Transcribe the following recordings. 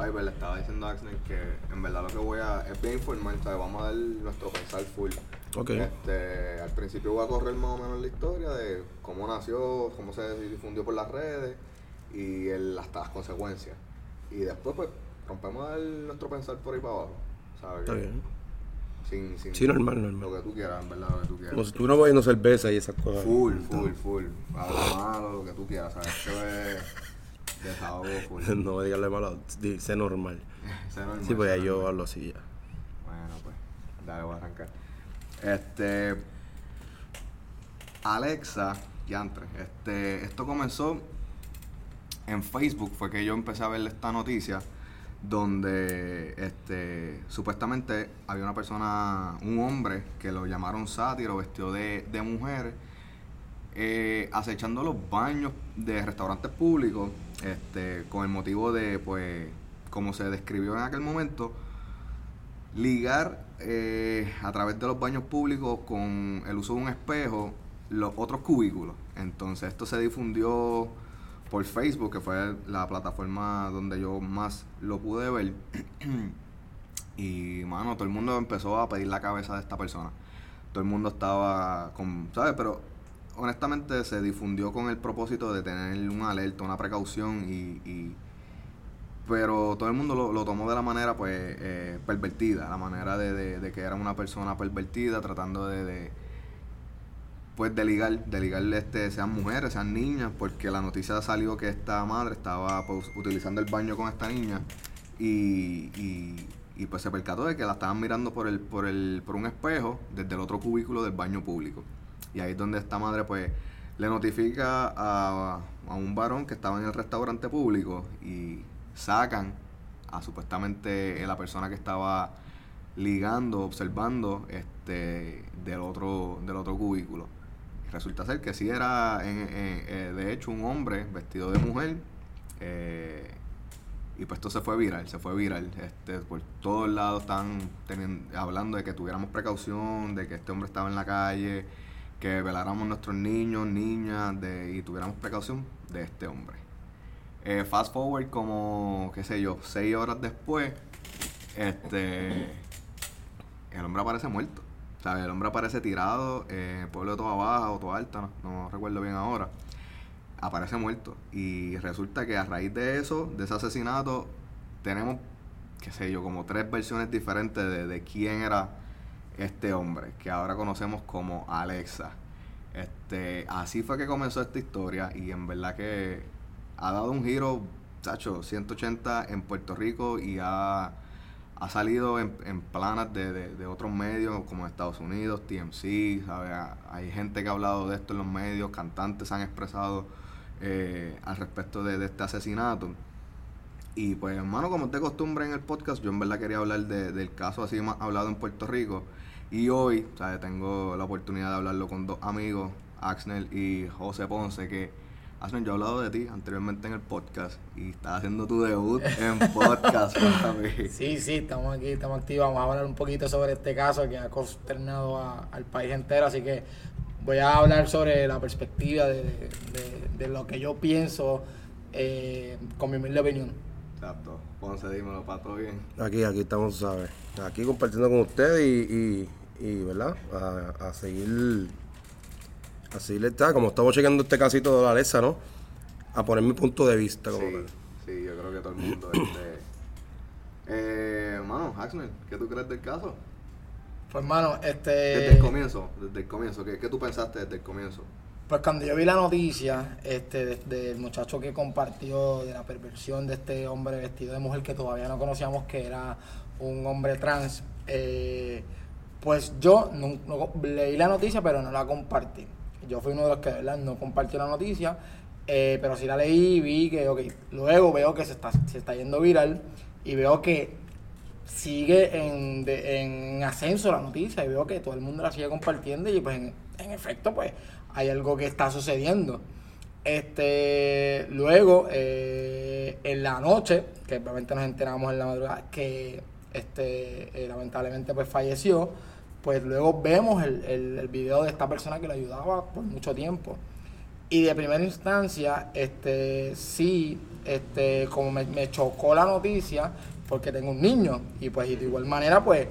Ay, pues le estaba diciendo a Axel que en verdad lo que voy a. Es bien informal, ¿sabes? Vamos a dar nuestro pensar full. Ok. Este, al principio voy a correr más o menos la historia de cómo nació, cómo se difundió por las redes y el, hasta las consecuencias. Y después, pues, rompemos el- nuestro pensar por ahí para abajo. ¿Sabes? Está bien. Sin, sin Sí, normal, normal. Lo que tú quieras, en verdad, lo que tú quieras. Como si estuviéramos bebiendo cerveza y esas cosas. Full, full, full. Algo malo, lo que tú quieras, ¿sabes? Desahogo full. No digas lo malo, dice normal. Sé normal, Sí, pues sé ahí yo hablo así ya. Bueno, pues, dale, voy a arrancar. Este. Alexa, yantre. Este, esto comenzó en Facebook, fue que yo empecé a ver esta noticia donde este supuestamente había una persona, un hombre que lo llamaron sátiro, vestido de, de mujer, eh, acechando los baños de restaurantes públicos, este, con el motivo de, pues, como se describió en aquel momento, ligar eh, a través de los baños públicos con el uso de un espejo los otros cubículos. Entonces esto se difundió por Facebook, que fue la plataforma donde yo más lo pude ver. y mano, todo el mundo empezó a pedir la cabeza de esta persona. Todo el mundo estaba con, ¿sabes? Pero honestamente se difundió con el propósito de tener un alerta, una precaución y, pero todo el mundo lo, tomó de la manera pues eh, pervertida, la manera de, que era una persona pervertida tratando de, pues de ligar, de este, sean mujeres, sean niñas, porque la noticia salió que esta madre estaba pues, utilizando el baño con esta niña y, y, y, pues se percató de que la estaban mirando por el, por el, por un espejo desde el otro cubículo del baño público. Y ahí es donde esta madre pues le notifica a, a un varón que estaba en el restaurante público y sacan a supuestamente la persona que estaba ligando, observando este del otro, del otro cubículo. Resulta ser que sí era en- eh, de hecho un hombre vestido de mujer. eh, y pues esto se fue viral, se fue viral. Este, por todos lados están hablando de que tuviéramos precaución, de que este hombre estaba en la calle, que veláramos nuestros niños, niñas, de, y tuviéramos precaución de este hombre. Eh, fast forward como, qué sé yo, seis horas después, este, el hombre aparece muerto. El hombre aparece tirado el pueblo de Toa Baja o Toa Alta, no, no recuerdo bien ahora. Aparece muerto. Y resulta que a raíz de eso, de ese asesinato, tenemos, qué sé yo, como tres versiones diferentes de, de quién era este hombre, que ahora conocemos como Alexa. Este, así fue que comenzó esta historia y en verdad que ha dado un giro, chacho, 180 en Puerto Rico y ha, ha salido en, en planas de, de- otros medios como Estados Unidos, TMC, ¿sabe? Ha- hay gente que ha hablado de esto en los medios, cantantes han expresado eh, al respecto de, de este asesinato. Y pues, hermano, como es de costumbre en el podcast, yo en verdad quería hablar de- del caso así más hablado en Puerto Rico. Y hoy, ¿sabes? Tengo la oportunidad de hablarlo con dos amigos, Axnel y José Ponce, que, Axnel, yo he hablado de ti anteriormente en el podcast y estás haciendo tu debut en podcast, cuéntame. Sí, sí, estamos aquí, estamos activos. Vamos a hablar un poquito sobre este caso que ha consternado a- al país entero. Así que voy a hablar sobre la perspectiva de, de- de lo que yo pienso eh, con mi humilde opinión. Exacto. Ponce, dímelo, para todo bien. Aquí, aquí estamos, ¿sabes? Aquí compartiendo con ustedes y, y, y, ¿verdad? A, a seguir, a seguir, está, como estamos chequeando este casito de la Alexa, ¿no? A poner mi punto de vista. Como Sí, tal. sí, yo creo que todo el mundo. este, eh, mano, ¿qué tú crees del caso? Pues, hermano, este. Desde el comienzo, desde el comienzo, ¿qué, qué tú pensaste desde el comienzo? Pues cuando yo vi la noticia este, de- del muchacho que compartió de la perversión de este hombre vestido de mujer que todavía no conocíamos que era un hombre trans, eh, pues yo no- leí la noticia pero no la compartí. Yo fui uno de los que de verdad no compartió la noticia, eh, pero sí la leí y vi que, ok, luego veo que se está, se está yendo viral y veo que sigue en, en ascenso la noticia y veo que todo el mundo la sigue compartiendo y pues en, en efecto pues hay algo que está sucediendo. Este, luego, eh, en la noche, que obviamente nos enteramos en la madrugada, que este, eh, lamentablemente pues falleció, pues luego vemos el, el, video de esta persona que lo ayudaba por mucho tiempo. Y de primera instancia, este, sí, este, como me, chocó la noticia, porque tengo un niño, y pues de igual manera, pues,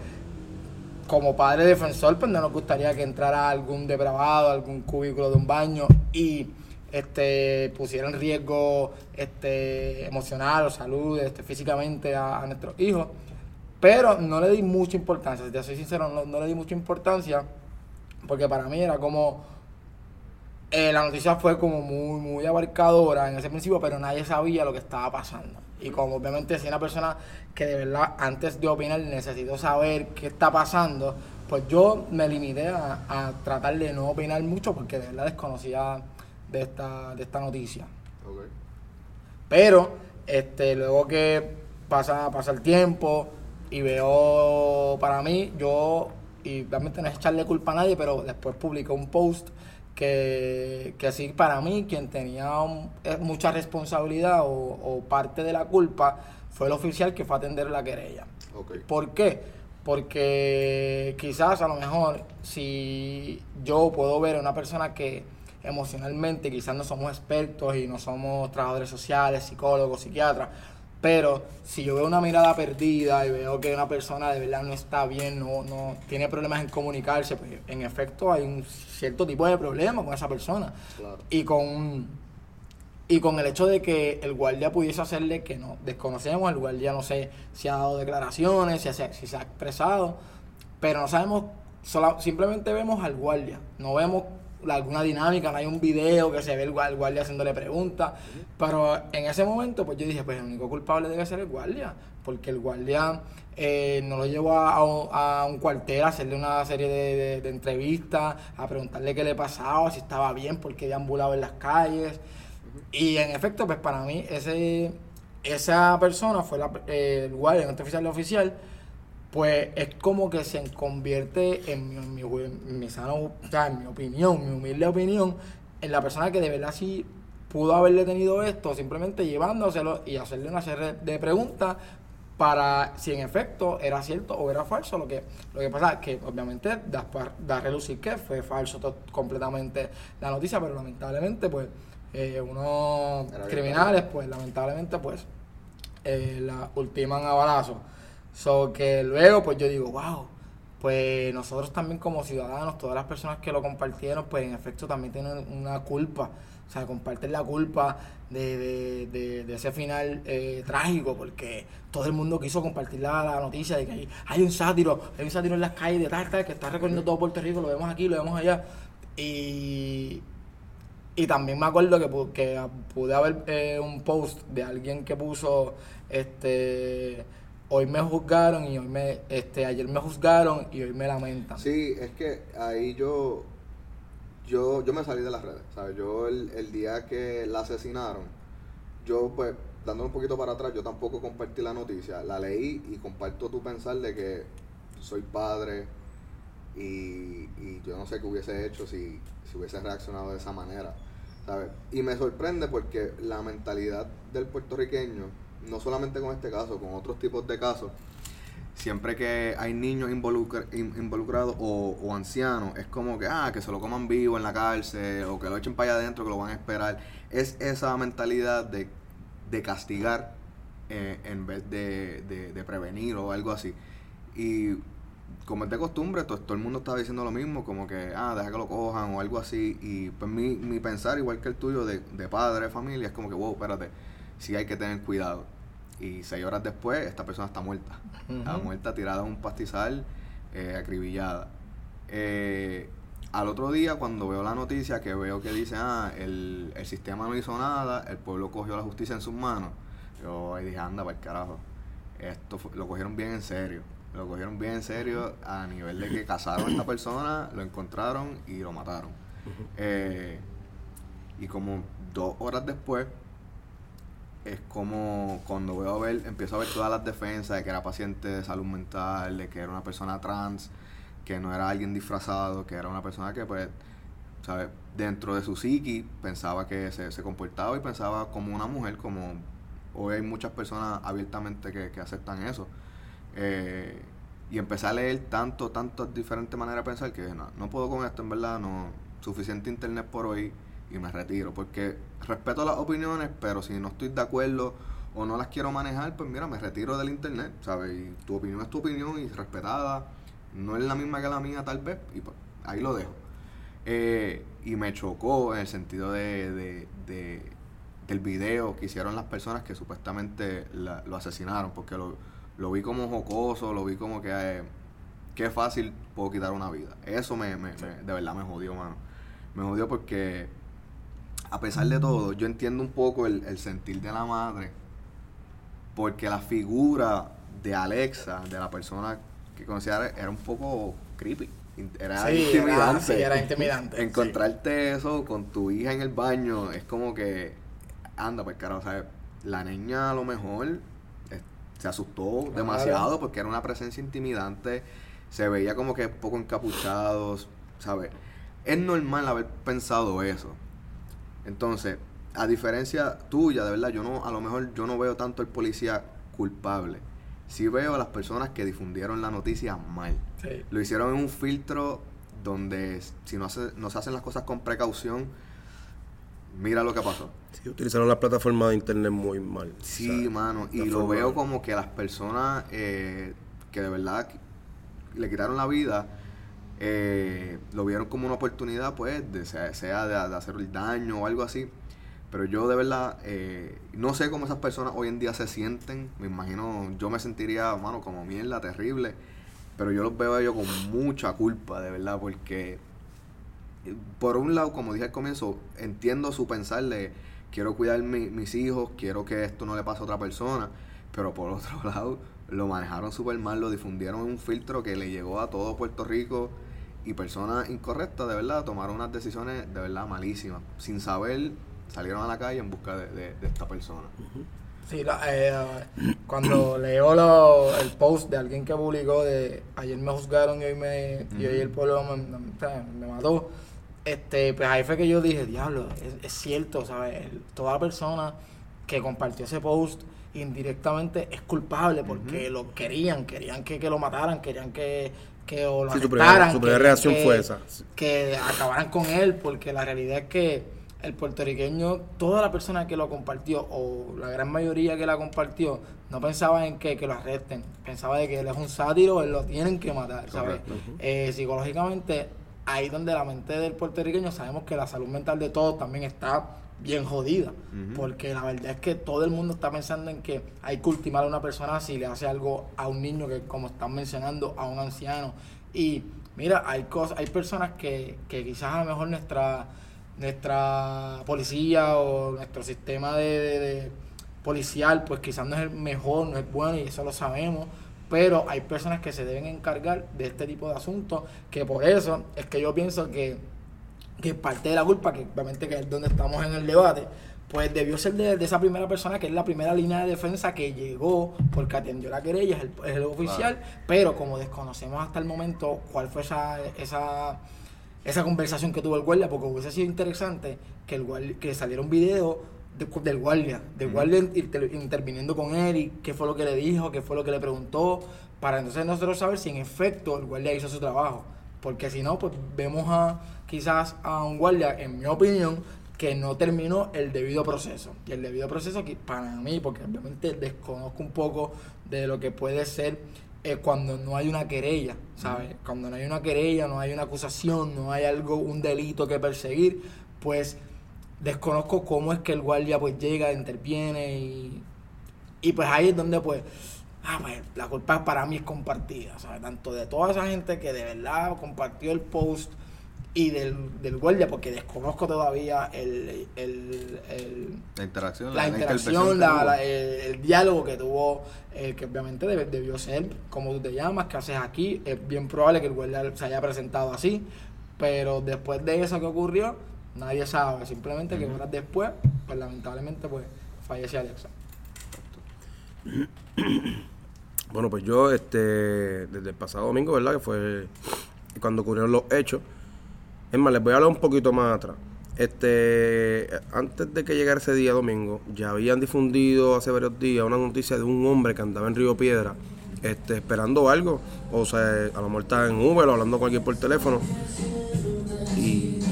como padre defensor, pues no nos gustaría que entrara algún depravado, algún cubículo de un baño y este pusiera en riesgo este emocional o salud este, físicamente a nuestros hijos. Pero no le di mucha importancia, si te soy sincero, no, no le di mucha importancia porque para mí era como eh, la noticia fue como muy, muy abarcadora en ese principio, pero nadie sabía lo que estaba pasando. Y como obviamente si una persona que de verdad antes de opinar necesito saber qué está pasando, pues yo me limité a, a tratar de no opinar mucho porque de verdad desconocía de esta, de esta noticia. Pero este, luego que pasa, pasa el tiempo y veo para mí, yo, y realmente no es echarle culpa a nadie, pero después publicó un post que, que sí para mí quien tenía un- eh, mucha responsabilidad o, o parte de la culpa fue el oficial que fue a atender la querella. Ok. ¿Por qué? Porque quizás a lo mejor si yo puedo ver a una persona que emocionalmente quizás no somos expertos y no somos trabajadores sociales, psicólogos, psiquiatras, pero si yo veo una mirada perdida y veo que una persona de verdad no está bien, no, no tiene problemas en comunicarse, pues en efecto hay un cierto tipo de problema con esa persona. Claro. Y con y con el hecho de que el guardia pudiese hacerle que no desconocemos, el guardia no sé si ha dado declaraciones, si, se- si se ha expresado, pero no sabemos, sola- simplemente vemos al guardia, no vemos alguna dinámica, no hay un video que se ve el gua- el guardia haciéndole preguntas, pero en ese momento pues yo dije, pues el único culpable debe ser el guardia, porque el guardia eh, no lo llevó a, un, cuartel a hacerle una serie de, entrevistas, a preguntarle qué le pasaba, si estaba bien, por qué deambulaba en las calles. Y en efecto, pues para mí, ese, esa persona fue la, eh, el guardia, este oficial oficial, pues es como que se convierte en mi, en mi, en mi sano, o sea, en mi opinión, mi humilde opinión, en la persona que de verdad sí pudo haberle tenido esto, simplemente llevándoselo y hacerle una serie de preguntas para si en efecto era cierto o era falso. Lo que, lo que pasa es que obviamente da, da a relucir que fue falso to- completamente la noticia, pero lamentablemente pues eh, unos criminales pues lamentablemente pues eh, la ultiman a balazo. So que luego pues yo digo, wow, pues nosotros también como ciudadanos, todas las personas que lo compartieron, pues en efecto también tienen una culpa. O sea, comparten la culpa de, de, de- ese final eh, trágico, porque todo el mundo quiso compartir la, noticia de que hay, hay un sátiro, hay un sátiro en las calles de tal, tal, que está recorriendo todo Puerto Rico, lo vemos aquí, lo vemos allá. Y, y también me acuerdo que, que pude haber eh, un post de alguien que puso, este, hoy me juzgaron y hoy me, este, ayer me juzgaron y hoy me lamentan. Sí, es que ahí yo, yo, yo me salí de las redes, ¿sabes? Yo el, el día que la asesinaron, yo pues, dándole un poquito para atrás, yo tampoco compartí la noticia, la leí y comparto tu pensar de que soy padre y, y yo no sé qué hubiese hecho si, si hubiese reaccionado de esa manera, ¿sabes? Y me sorprende porque la mentalidad del puertorriqueño, no solamente con este caso, con otros tipos de casos, siempre que hay niños involucra- in- involucrados o, ancianos, es como que, ah, que se lo coman vivo en la cárcel o que lo echen para allá adentro, que lo van a esperar. Es esa mentalidad de, de castigar eh, en vez de, de- prevenir o algo así. Y como es de costumbre, to- todo, el mundo estaba diciendo lo mismo, como que, ah, deja que lo cojan o algo así. Y pues mi, mi pensar, igual que el tuyo de, de padre, familia, es como que, wow, espérate, sí hay que tener cuidado. Y seis horas después, esta persona está muerta. Está Ujú. muerta, tirada en un pastizal, eh, acribillada. Eh, al otro día, cuando veo la noticia, que veo que dice, ah, el, el sistema no hizo nada, el pueblo cogió la justicia en sus manos, yo ahí dije, anda, para el carajo. Esto fue- lo cogieron bien en serio. Lo cogieron bien en serio a nivel de que cazaron a esta persona, lo encontraron y lo mataron. Eh, y como dos horas después, es como cuando veo a ver, empiezo a ver todas las defensas de que era paciente de salud mental, de que era una persona trans, que no era alguien disfrazado, que era una persona que pues, ¿sabes? Dentro de su psiqui pensaba que se, se comportaba y pensaba como una mujer, como hoy hay muchas personas abiertamente que, que aceptan eso. Eh, y empecé a leer tanto, tantas diferentes maneras de pensar que no, no puedo con esto, en verdad, no, suficiente internet por hoy, y me retiro. Porque respeto las opiniones, pero si no estoy de acuerdo o no las quiero manejar, pues mira, me retiro del internet, ¿sabes? Y tu opinión es tu opinión y respetada. No es la misma que la mía, tal vez, y pues ahí lo dejo. Eh, y me chocó en el sentido de, de, de- del video que hicieron las personas que supuestamente lo asesinaron, porque lo, lo vi como jocoso, lo vi como que eh, qué fácil puedo quitar una vida. Eso me, me- me- de verdad me jodió, mano. Me jodió porque a pesar de todo, yo entiendo un poco el, el sentir de la madre, porque la figura de Alexa, de la persona que conocía, era un poco creepy. Era Sí, era- intimidante. sí, era intimidante, Encontrarte eso con tu hija en el baño es como que, anda, pues carajo, ¿sabes? La niña a lo mejor eh, se asustó Claro. demasiado porque era una presencia intimidante, se veía como que poco encapuchados, ¿sabes? Es normal haber pensado eso. Entonces, a diferencia tuya, de verdad, yo no, a lo mejor yo no veo tanto el policía culpable. Sí veo a las personas que difundieron la noticia mal. Sí. Lo hicieron en un filtro donde si no, hace- no se hacen las cosas con precaución, mira lo que pasó. Sí, utilizaron las plataformas de internet muy mal. Sí, O sea, mano, y la lo veo como que las personas eh, que de verdad le quitaron la vida, eh, lo vieron como una oportunidad, pues, de, sea, sea de, de hacer el daño o algo así. Pero yo de verdad, eh, no sé cómo esas personas hoy en día se sienten. Me imagino, yo me sentiría, mano, como mierda, terrible. Pero yo los veo a ellos con mucha culpa, de verdad, porque eh, por un lado, como dije al comienzo, entiendo su pensar de quiero cuidar mi- mis hijos, quiero que esto no le pase a otra persona, pero por otro lado, lo manejaron súper mal, lo difundieron en un filtro que le llegó a todo Puerto Rico y personas incorrectas, de verdad, tomaron unas decisiones de verdad malísimas, sin saber, salieron a la calle en busca de, de- de esta persona. Sí, la- eh, cuando leo lo- el post de alguien que publicó de ayer me juzgaron y hoy, me, y hoy el pueblo me, mató, este, pues ahí fue que yo dije, diablo, es, es cierto, ¿sabes? El- Toda persona que compartió ese post indirectamente es culpable porque lo querían, querían que, que lo mataran, querían que, que o lo Sí, su primera- arrestaran, su primera querían reacción que- fue esa. que acabaran con él, porque la realidad es que el puertorriqueño, toda la persona que lo compartió, o la gran mayoría que la compartió, no pensaba en que, que lo arresten, pensaba de que él es un sátiro, él lo tienen que matar, ¿sabes? Eh, psicológicamente, ahí donde la mente del puertorriqueño sabemos que la salud mental de todos también está bien jodida, porque la verdad es que todo el mundo está pensando en que hay que ultimar a una persona si le hace algo a un niño que como están mencionando a un anciano. Y mira hay cosas hay personas que, que quizás a lo mejor nuestra nuestra policía o nuestro sistema de, de- de policial pues quizás no es el mejor no es bueno y eso lo sabemos pero hay personas que se deben encargar de este tipo de asuntos que por eso es que yo pienso que que parte de la culpa, que obviamente que es donde estamos en el debate, pues debió ser de, de esa primera persona que es la primera línea de defensa que llegó porque atendió la querella, es el, es el oficial, pero como desconocemos hasta el momento cuál fue esa, esa, esa conversación que tuvo el guardia, porque hubiese sido interesante que el guardia, que saliera un video de- del guardia, del guardia inter- interviniendo con él y qué fue lo que le dijo, qué fue lo que le preguntó, para entonces nosotros saber si en efecto el guardia hizo su trabajo. Porque si no, pues vemos a quizás a un guardia, en mi opinión, que no terminó el debido proceso. Y el debido proceso que para mí, porque obviamente desconozco un poco de lo que puede ser eh, cuando no hay una querella, ¿sabes? Cuando no hay una querella, no hay una acusación, no hay algo, un delito que perseguir, pues desconozco cómo es que el guardia pues llega, interviene y, y pues ahí es donde pues, ah, pues la culpa para mí es compartida, ¿sabes? Tanto de toda esa gente que de verdad compartió el post y del, del guardia, porque desconozco todavía el, el, el- La interacción, la interacción, la- la- el, diálogo que tuvo, eh, que obviamente debió ser como tú te llamas, qué haces aquí. Es bien probable que el guardia se haya presentado así, pero después de eso que ocurrió, nadie sabe. Simplemente que horas después, pues lamentablemente, pues fallece Alexa. Bueno, pues yo, este, desde el pasado domingo, ¿verdad? Que fue cuando ocurrieron los hechos. Es más, les voy a hablar un poquito más atrás. Este, antes de que llegara ese día domingo, ya habían difundido hace varios días una noticia de un hombre que andaba en Río Piedra, este, esperando algo. O sea, a lo mejor estaba en Uber o hablando con alguien por teléfono. Y.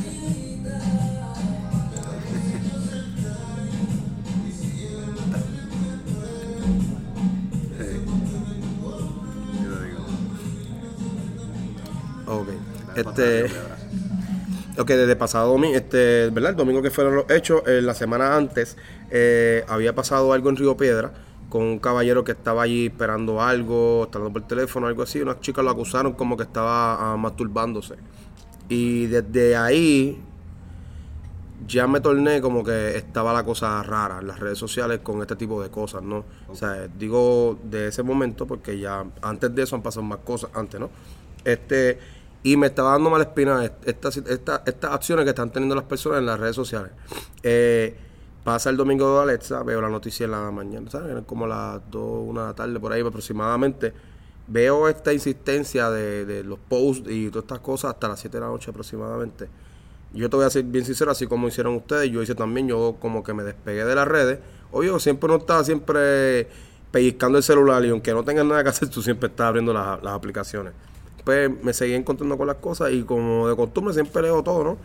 ok. Este ok, desde pasado domingo, este, ¿verdad? El domingo que fueron los hechos, eh, la semana antes eh, había pasado algo en Río Piedra con un caballero que estaba allí esperando algo, estando por teléfono, algo así. Unas chicas lo acusaron como que estaba ah, masturbándose. Y desde ahí ya me torné como que estaba la cosa rara en las redes sociales con este tipo de cosas, ¿no? O sea, digo de ese momento porque ya antes de eso han pasado más cosas, antes, ¿no? Este, y me estaba dando mala espina estas, estas, estas acciones que están teniendo las personas en las redes sociales. Eh, pasa el domingo de Alexa, veo la noticia en la mañana, ¿sabes? Como las 2, 1 de la tarde, por ahí aproximadamente. Veo esta insistencia de, de los posts y todas estas cosas hasta las 7 de la noche aproximadamente yo te voy a ser bien sincero, así como hicieron ustedes, yo hice también, yo como que me despegué de las redes. Obvio, siempre no estaba siempre pellizcando el celular y aunque no tengas nada que hacer, tú siempre estás abriendo las, aplicaciones. Pues me seguí encontrando con las cosas y como de costumbre siempre leo todo, ¿no?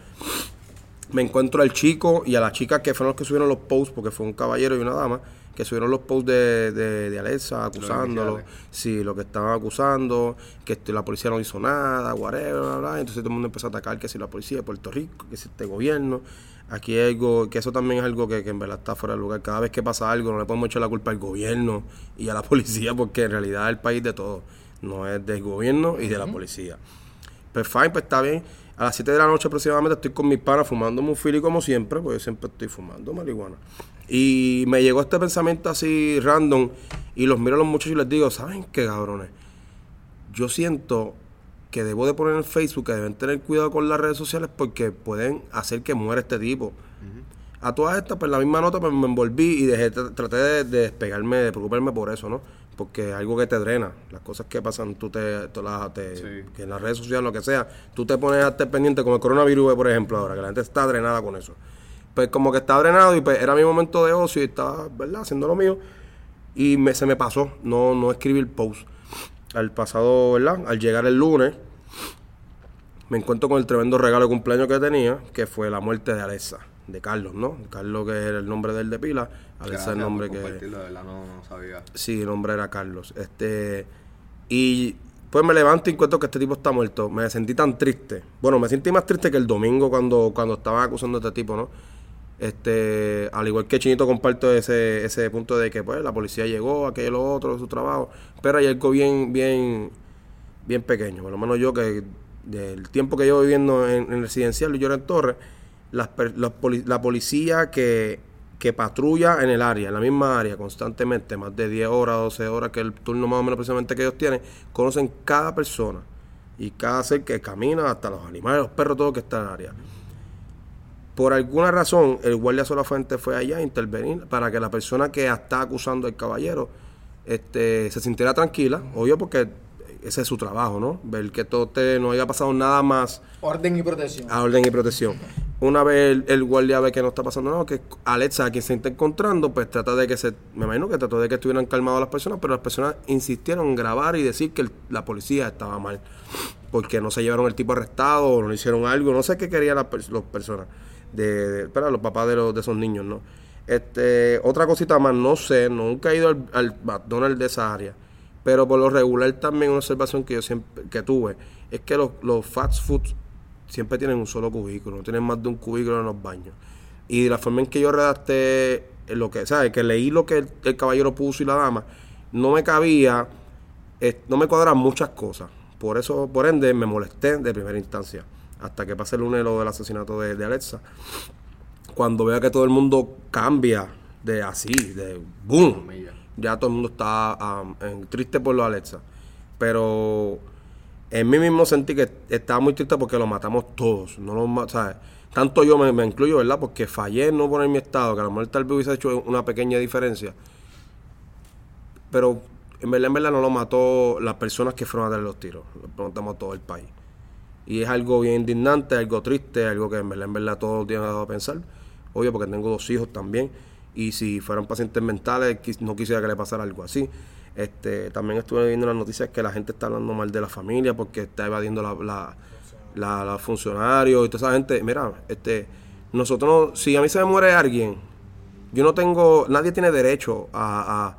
Me encuentro al chico y a la chica que fueron los que subieron los posts, porque fue un caballero y una dama que subieron los posts de, de, de Alexa acusándolo, sí, lo que estaban acusando, que este, la policía no hizo nada, whatever, bla, bla, entonces todo el mundo empezó a atacar que si la policía de Puerto Rico, que si este gobierno, aquí hay algo, que eso también es algo que, que, en verdad está fuera de lugar, cada vez que pasa algo no le podemos echar la culpa al gobierno y a la policía porque en realidad es el país de todo, no es del gobierno y de la policía. Pues fine, pues está bien. A las 7 de la noche aproximadamente estoy con mis panas fumando un fili como siempre, porque yo siempre estoy fumando marihuana. Y me llegó este pensamiento así random y los miro a los muchachos y les digo, ¿saben qué cabrones? Yo siento que debo de poner en Facebook que deben tener cuidado con las redes sociales porque pueden hacer que muera este tipo. A todas estas, pues la misma nota pues, me envolví y dejé, traté de, despegarme, de preocuparme por eso, ¿no? Porque es algo que te drena. Las cosas que pasan, tú te, te que en las redes sociales, lo que sea, tú te pones a estar pendiente, como el coronavirus, por ejemplo, ahora, que la gente está drenada con eso pues como que estaba drenado y pues era mi momento de ocio y estaba, ¿verdad?, haciendo lo mío. Y me, se me pasó no, no escribir post. Al pasado, ¿verdad? Al llegar el lunes, me encuentro con el tremendo regalo de cumpleaños que tenía, que fue la muerte de Alexa, de Carlos, ¿no? Carlos, que era el nombre del de pila, Alexa es el nombre que. verdad, no, no sabía. Sí, el nombre era Carlos. Este. Y pues me levanto y encuentro que este tipo está muerto. Me sentí tan triste. Bueno, me sentí más triste que el domingo cuando, cuando estaban acusando a este tipo, ¿no? Este, al igual que Chinito comparto ese, ese punto de que pues la policía llegó, aquello lo otro, su trabajo, pero hay algo bien, bien, bien pequeño, por lo menos yo que del tiempo que llevo viviendo en, el residencial yo en Torres, la, la policía que, que patrulla en el área, en la misma área, constantemente, más de 10 horas, 12 horas, que el turno más o menos precisamente que ellos tienen, conocen cada persona y cada ser que camina, hasta los animales, los perros, todo que está en el área. Por alguna razón, el guardia fuente fue allá a intervenir para que la persona que está acusando al caballero este, se sintiera tranquila, obvio porque ese es su trabajo, ¿no? Ver que todo usted no haya pasado nada más. Orden y protección. A orden y protección. Una vez el, guardia ve que no está pasando nada, que Alexa, a quien se está encontrando, pues trata de que se. Me imagino que trató de que estuvieran calmados las personas, pero las personas insistieron en grabar y decir que la policía estaba mal. Porque no se llevaron el tipo arrestado o no hicieron algo, no sé qué querían las, personas de, para los papás de, los, de esos niños, ¿no? Este, otra cosita más, no sé, nunca he ido al, al McDonald's de esa área, pero por lo regular también una observación que yo siempre que tuve es que los, los fast foods siempre tienen un solo cubículo, no tienen más de un cubículo en los baños. Y de la forma en que yo redacté lo que, ¿sabes? Que leí lo que el, caballero puso y la dama, no me cabía, no me cuadran muchas cosas. Por eso, por ende, me molesté de primera instancia hasta que pase el lunes lo del asesinato de, Alexa, cuando vea que todo el mundo cambia de así, de boom, ya todo el mundo está triste por lo de Alexa. Pero en mí mismo sentí que estaba muy triste porque lo matamos todos. No lo, ¿sabes? Tanto yo me, incluyo, ¿verdad? Porque fallé en no poner mi estado, que a lo mejor tal vez hubiese hecho una pequeña diferencia. Pero en verdad, en verdad no lo mató las personas que fueron a dar los tiros. Lo matamos a todo el país. Y es algo bien indignante, algo triste, algo que en verdad, en verdad todos los días me dado a pensar. Obvio, porque tengo dos hijos también. Y si fueran pacientes mentales, no quisiera que le pasara algo así. Este, también estuve viendo las noticias que la gente está hablando mal de la familia porque está evadiendo la, la, funcionarios y toda esa gente. Mira, este, nosotros, si a mí se me muere alguien, yo no tengo, nadie tiene derecho a,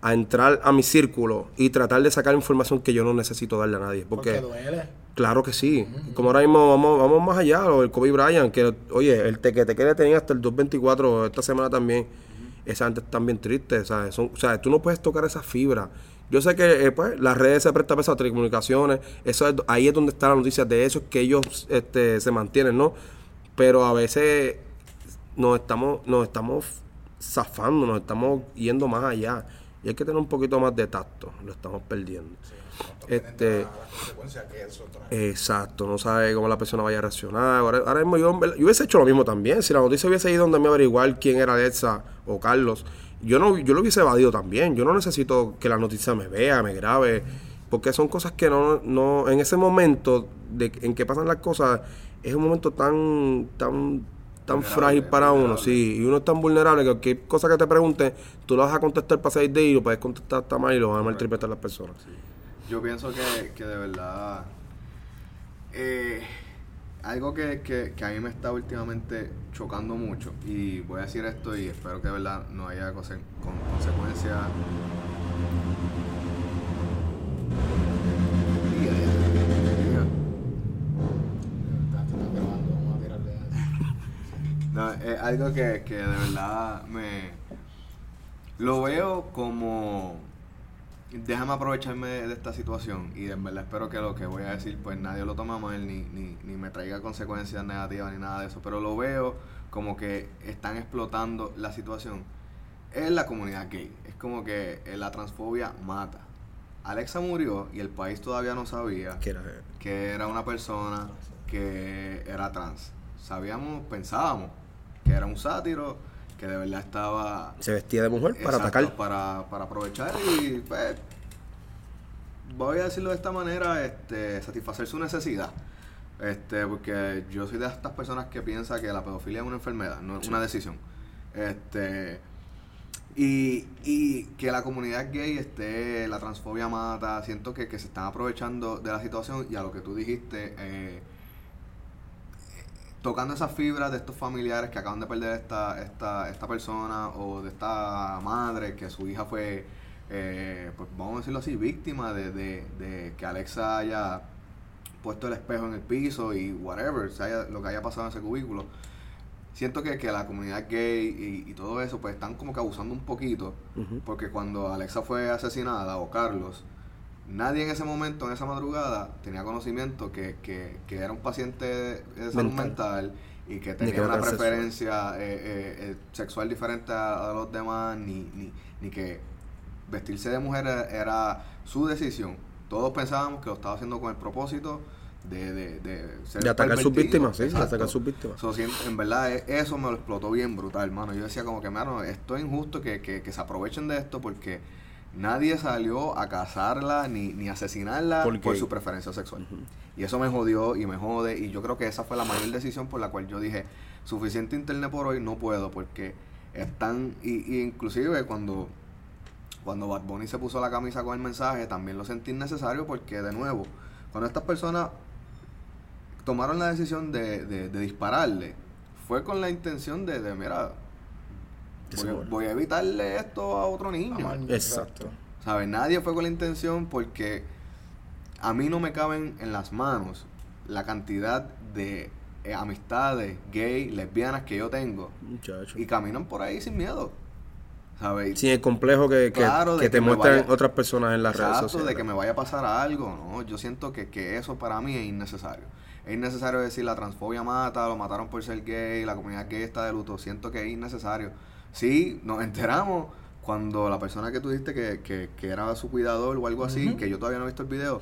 a entrar a mi círculo y tratar de sacar información que yo no necesito darle a nadie. Porque, Porque duele. Claro que sí. Como ahora mismo vamos, vamos más allá, lo del Kobe Bryant, que oye, el te que te quiere tenía hasta el 224 esta semana también. Esa gente está bien triste, ¿sabes? Son- o sea, tú no puedes tocar esa fibra. Yo sé que eh, pues, las redes se prestan para telecomunicaciones, eso es- ahí es donde está la noticia de eso, es que ellos este, se mantienen, ¿no? Pero a veces nos estamos, nos estamos zafando, nos estamos yendo más allá. Y hay que tener un poquito más de tacto, lo estamos perdiendo. Este, que eso trae. exacto, no sabe cómo la persona vaya a reaccionar. Ahora, ahora mismo yo, hubiese hecho lo mismo también. Si la noticia hubiese ido donde me averiguar quién era Alexa o Carlos, yo no, yo lo hubiese evadido también. Yo no necesito que la noticia me vea, me grabe, porque son cosas que no, no, en ese momento de, en que pasan las cosas, es un momento tan, tan, tan Vulnerable, frágil para uno, sí, y uno es tan vulnerable que cualquier cosa que te pregunte, tú lo vas a contestar para 6 días y lo puedes contestar hasta mal y lo van a malinterpretar las personas. Yo pienso que, que de verdad. eh, algo que, que- a mí me está últimamente chocando mucho, y voy a decir esto y espero que de verdad no haya con consecuencias. No, es algo que, que de verdad me lo veo como déjame aprovecharme de esta situación y en verdad espero que lo que voy a decir pues nadie lo tome a mal ni, ni, ni me traiga consecuencias negativas ni nada de eso pero lo veo como que están explotando la situación en la comunidad gay. Es como que eh, la transfobia mata. Alexa murió y el país todavía no sabía era- que era una persona que era trans. Sabíamos, pensábamos que era un sátiro, que de verdad estaba se vestía de mujer para exacto, atacar. para, para aprovechar y pues voy a decirlo de esta manera, este, satisfacer su necesidad. Este, porque yo soy de estas personas que piensa que la pedofilia es una enfermedad, no es una decisión. Este y, y que la comunidad gay esté, la transfobia mata, siento que, que se están aprovechando de la situación y a lo que tú dijiste, eh, tocando esas fibras de estos familiares que acaban de perder esta, esta, esta persona o de esta madre que su hija fue, eh, pues vamos a decirlo así, víctima de, de, de que Alexa haya puesto el espejo en el piso y whatever, se haya- lo que haya pasado en ese cubículo. Siento que, que la comunidad gay y, y todo eso pues están como que abusando un poquito porque cuando Alexa fue asesinada o Carlos, nadie en ese momento, en esa madrugada, tenía conocimiento que, que, que era un paciente de salud Mental. mental, y que tenía una preferencia eh, eh, eh, sexual diferente a, a los demás, ni, ni, ni que vestirse de mujer era, era su decisión. Todos pensábamos que lo estaba haciendo con el propósito de, de, de ser De atacar sus pervertido. víctimas, sí, de atacar sus víctimas. So, en verdad, e- eso me lo explotó bien brutal, hermano. Yo decía como que, mano, esto es injusto que, que, que se aprovechen de esto porque nadie salió a cazarla ni, ni asesinarla Por su preferencia sexual. Y eso me jodió y me jode. Y yo creo que esa fue la mayor decisión por la cual yo dije, suficiente internet por hoy, no puedo porque están... Y, y inclusive cuando... Cuando Bad Bunny se puso la camisa con el mensaje, también lo sentí innecesario porque, de nuevo, cuando estas personas tomaron la decisión de, de- de dispararle, fue con la intención de, de mira, voy, a- muera. voy a evitarle esto a otro niño. Exacto. ¿Sabes? Nadie fue con la intención porque a mí no me caben en las manos la cantidad de eh, amistades gay, lesbianas que yo tengo Muchacho. y caminan por ahí sin miedo. ¿Sabes? Sin el complejo que, que- Claro, de que te que muestran vaya- otras personas en las redes Exacto, sociales. de que me vaya a pasar algo, ¿no? Yo siento que, que eso para mí es innecesario. Es innecesario decir la transfobia mata, lo mataron por ser gay, la comunidad gay está de luto. Siento que es innecesario. Sí, nos enteramos cuando la persona que tú dijiste que, que, que era su cuidador o algo así, que yo todavía no he visto el video,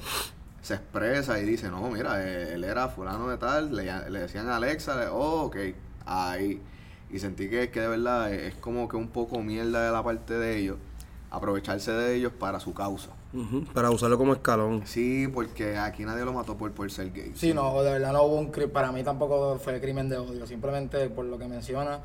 se expresa y dice, no, mira, eh, él era fulano de tal, le, le decían Alexa, le- oh, ok, ahí. Y sentí que, que de verdad es como que un poco mierda de la parte de ellos, aprovecharse de ellos para su causa. Para usarlo como escalón. Sí, porque aquí nadie lo mató por, por ser gay. Sí, no, de verdad no hubo un crimen, para mí tampoco fue crimen de odio, simplemente por lo que menciona,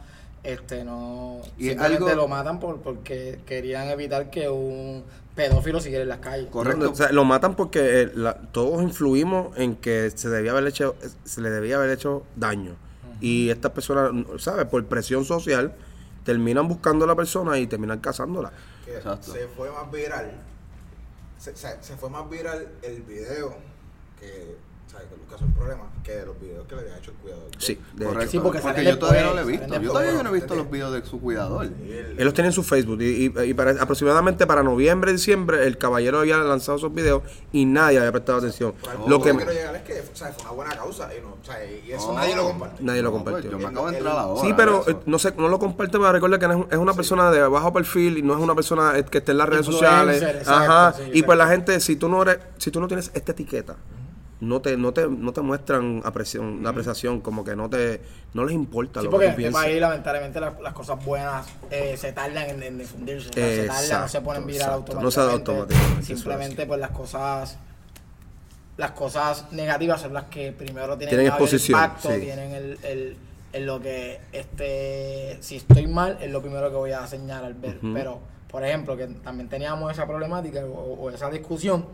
este no, Y algo- lo matan por porque querían evitar que un pedófilo siguiera en las calles. Correcto. O sea, lo matan porque eh, la- todos influimos en que se debía haber hecho, se le debía haber hecho daño. Y estas personas, ¿sabes? Por presión social, terminan buscando a la persona y terminan cazándola. que Exacto. se fue más viral. Se, se- se fue más viral el video que, ¿sabes? Que Lucas un problema que los videos que le había hecho el cuidador. Sí, de Correcto. hecho. Sí, porque porque yo todavía no lo he visto. Yo después. todavía no he visto los videos de su cuidador. Él- los tiene en su Facebook y, y- y para, aproximadamente para noviembre, diciembre, el caballero había lanzado esos videos y nadie había prestado atención. Pero Lo que que quiero llegar es que fue una buena causa y, no, eso Oh. nadie lo comparte. nadie lo pues, compartió. yo me acabo de entrar ahora. Sí, pero de eso. no sé, no lo comparte, pero recuerda que es, una persona de bajo perfil y no es una persona que esté en las redes sociales. Ajá. y pues la gente, si tú no eres, si tú no tienes esta etiqueta, no te, no te, no te muestran apreciación, una apreciación, como que no te, no les importa Sí, lo porque que tú piensas. país lamentablemente las, las cosas buenas eh, se tardan en, en difundirse, se tardan, no se ponen viral Exacto, no se da automáticamente. automáticamente, Simplemente pues las cosas las cosas negativas son las que primero tienen, Tienen exposición, impacto, sí. tienen el, el, en lo que este si estoy mal es lo primero que voy a señalar ver. Pero, por ejemplo, que también teníamos esa problemática o, o esa discusión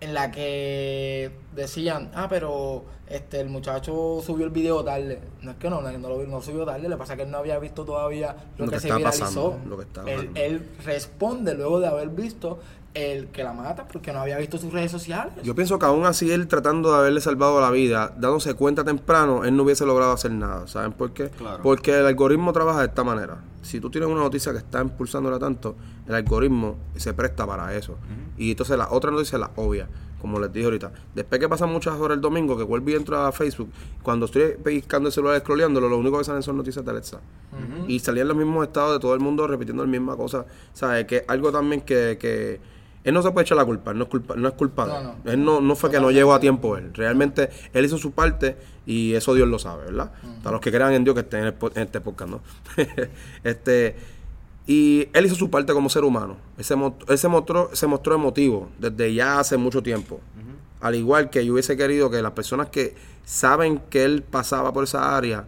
en la que decían, ah, pero este el muchacho subió el video tarde. No es que no, no, no lo no subió tarde, le pasa que él no había visto todavía lo, Lo que, que se viralizó. pasando, lo que está él, pasando. él responde luego de haber visto el que la mata porque no había visto sus redes sociales. Yo pienso que aún así él tratando de haberle salvado la vida, dándose cuenta temprano, él no hubiese logrado hacer nada. ¿Saben por qué? Claro. Porque el algoritmo trabaja de esta manera. Si tú tienes una noticia que está impulsándola tanto, el algoritmo se presta para eso. Y entonces la otra noticia es la obvia, como les dije ahorita. Después que pasan muchas horas el domingo, que vuelvo y entro a Facebook, cuando estoy pellizcando el celular, scrolleándolo, lo único que salen son noticias de Alexa. Y salían los mismos estados de todo el mundo repitiendo la misma cosa. ¿Sabes? Que algo también que... que él no se puede echar la culpa, él no es culpa, no es culpa de No, él. no. Él no, no fue que no llegó a tiempo él. Realmente él hizo su parte y eso Dios lo sabe, ¿verdad? Para los que crean en Dios que estén en, el en este podcast, ¿no? este y él hizo su parte como ser humano. Él se, él se mostró, se mostró emotivo desde ya hace mucho tiempo. Al igual que yo hubiese querido que las personas que saben que él pasaba por esa área,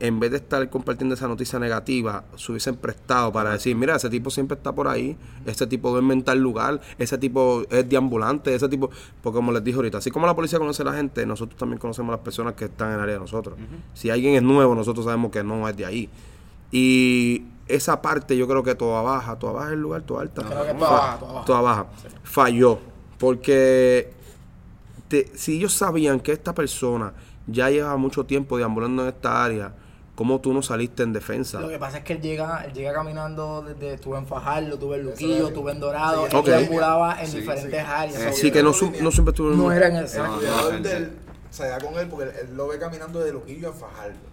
en vez de estar compartiendo esa noticia negativa, se hubiesen prestado para decir, mira, ese tipo siempre está por ahí, ese tipo duerme en tal lugar, ese tipo es deambulante, ese tipo, porque como les dije ahorita, así como la policía conoce a la gente, nosotros también conocemos a las personas que están en el área de nosotros. Si alguien es nuevo, nosotros sabemos que no es de ahí. Y esa parte yo creo que toda baja, toda baja es el lugar, toda alta. Creo que toda baja, toda baja. toda baja. Falló. Porque te- si ellos sabían que esta persona ya llevaba mucho tiempo deambulando en esta área, ¿cómo tú no saliste en defensa? Lo que pasa es que él llega, él llega caminando desde, estuve en Fajardo, tuve en Luquillo, es. tuve en Dorado, Sí, él ok. deambulaba en Sí, diferentes sí. áreas. Eh, Así que no, su- no siempre estuvo en no era en se da con él porque él, él lo ve caminando de Luquillo a Fajardo.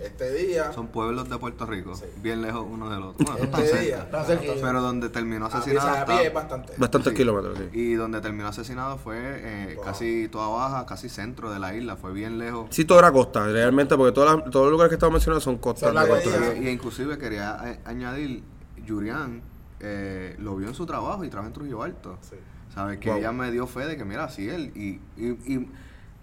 Este día, Son pueblos de Puerto Rico, Sí. bien lejos uno del otro. Bueno, no este día, cerca. Pero donde terminó a pie, o asesinado. a pie está- es bastante. Bastantes Sí. kilómetros, sí. Y donde terminó asesinado fue eh, Wow. casi toda baja, casi centro de la isla, fue bien lejos. Sí, todo era costa, realmente, porque todas las- todos los lugares que estamos mencionando son costas Son la de Puerto costa. Rico. Y, y inclusive quería eh, añadir, Yurian eh, lo vio en su trabajo y trabaja en Trujillo Alto. Sí. ¿Sabes? Que Wow. ella me dio fe de que, mira, sí, él. Y, y, y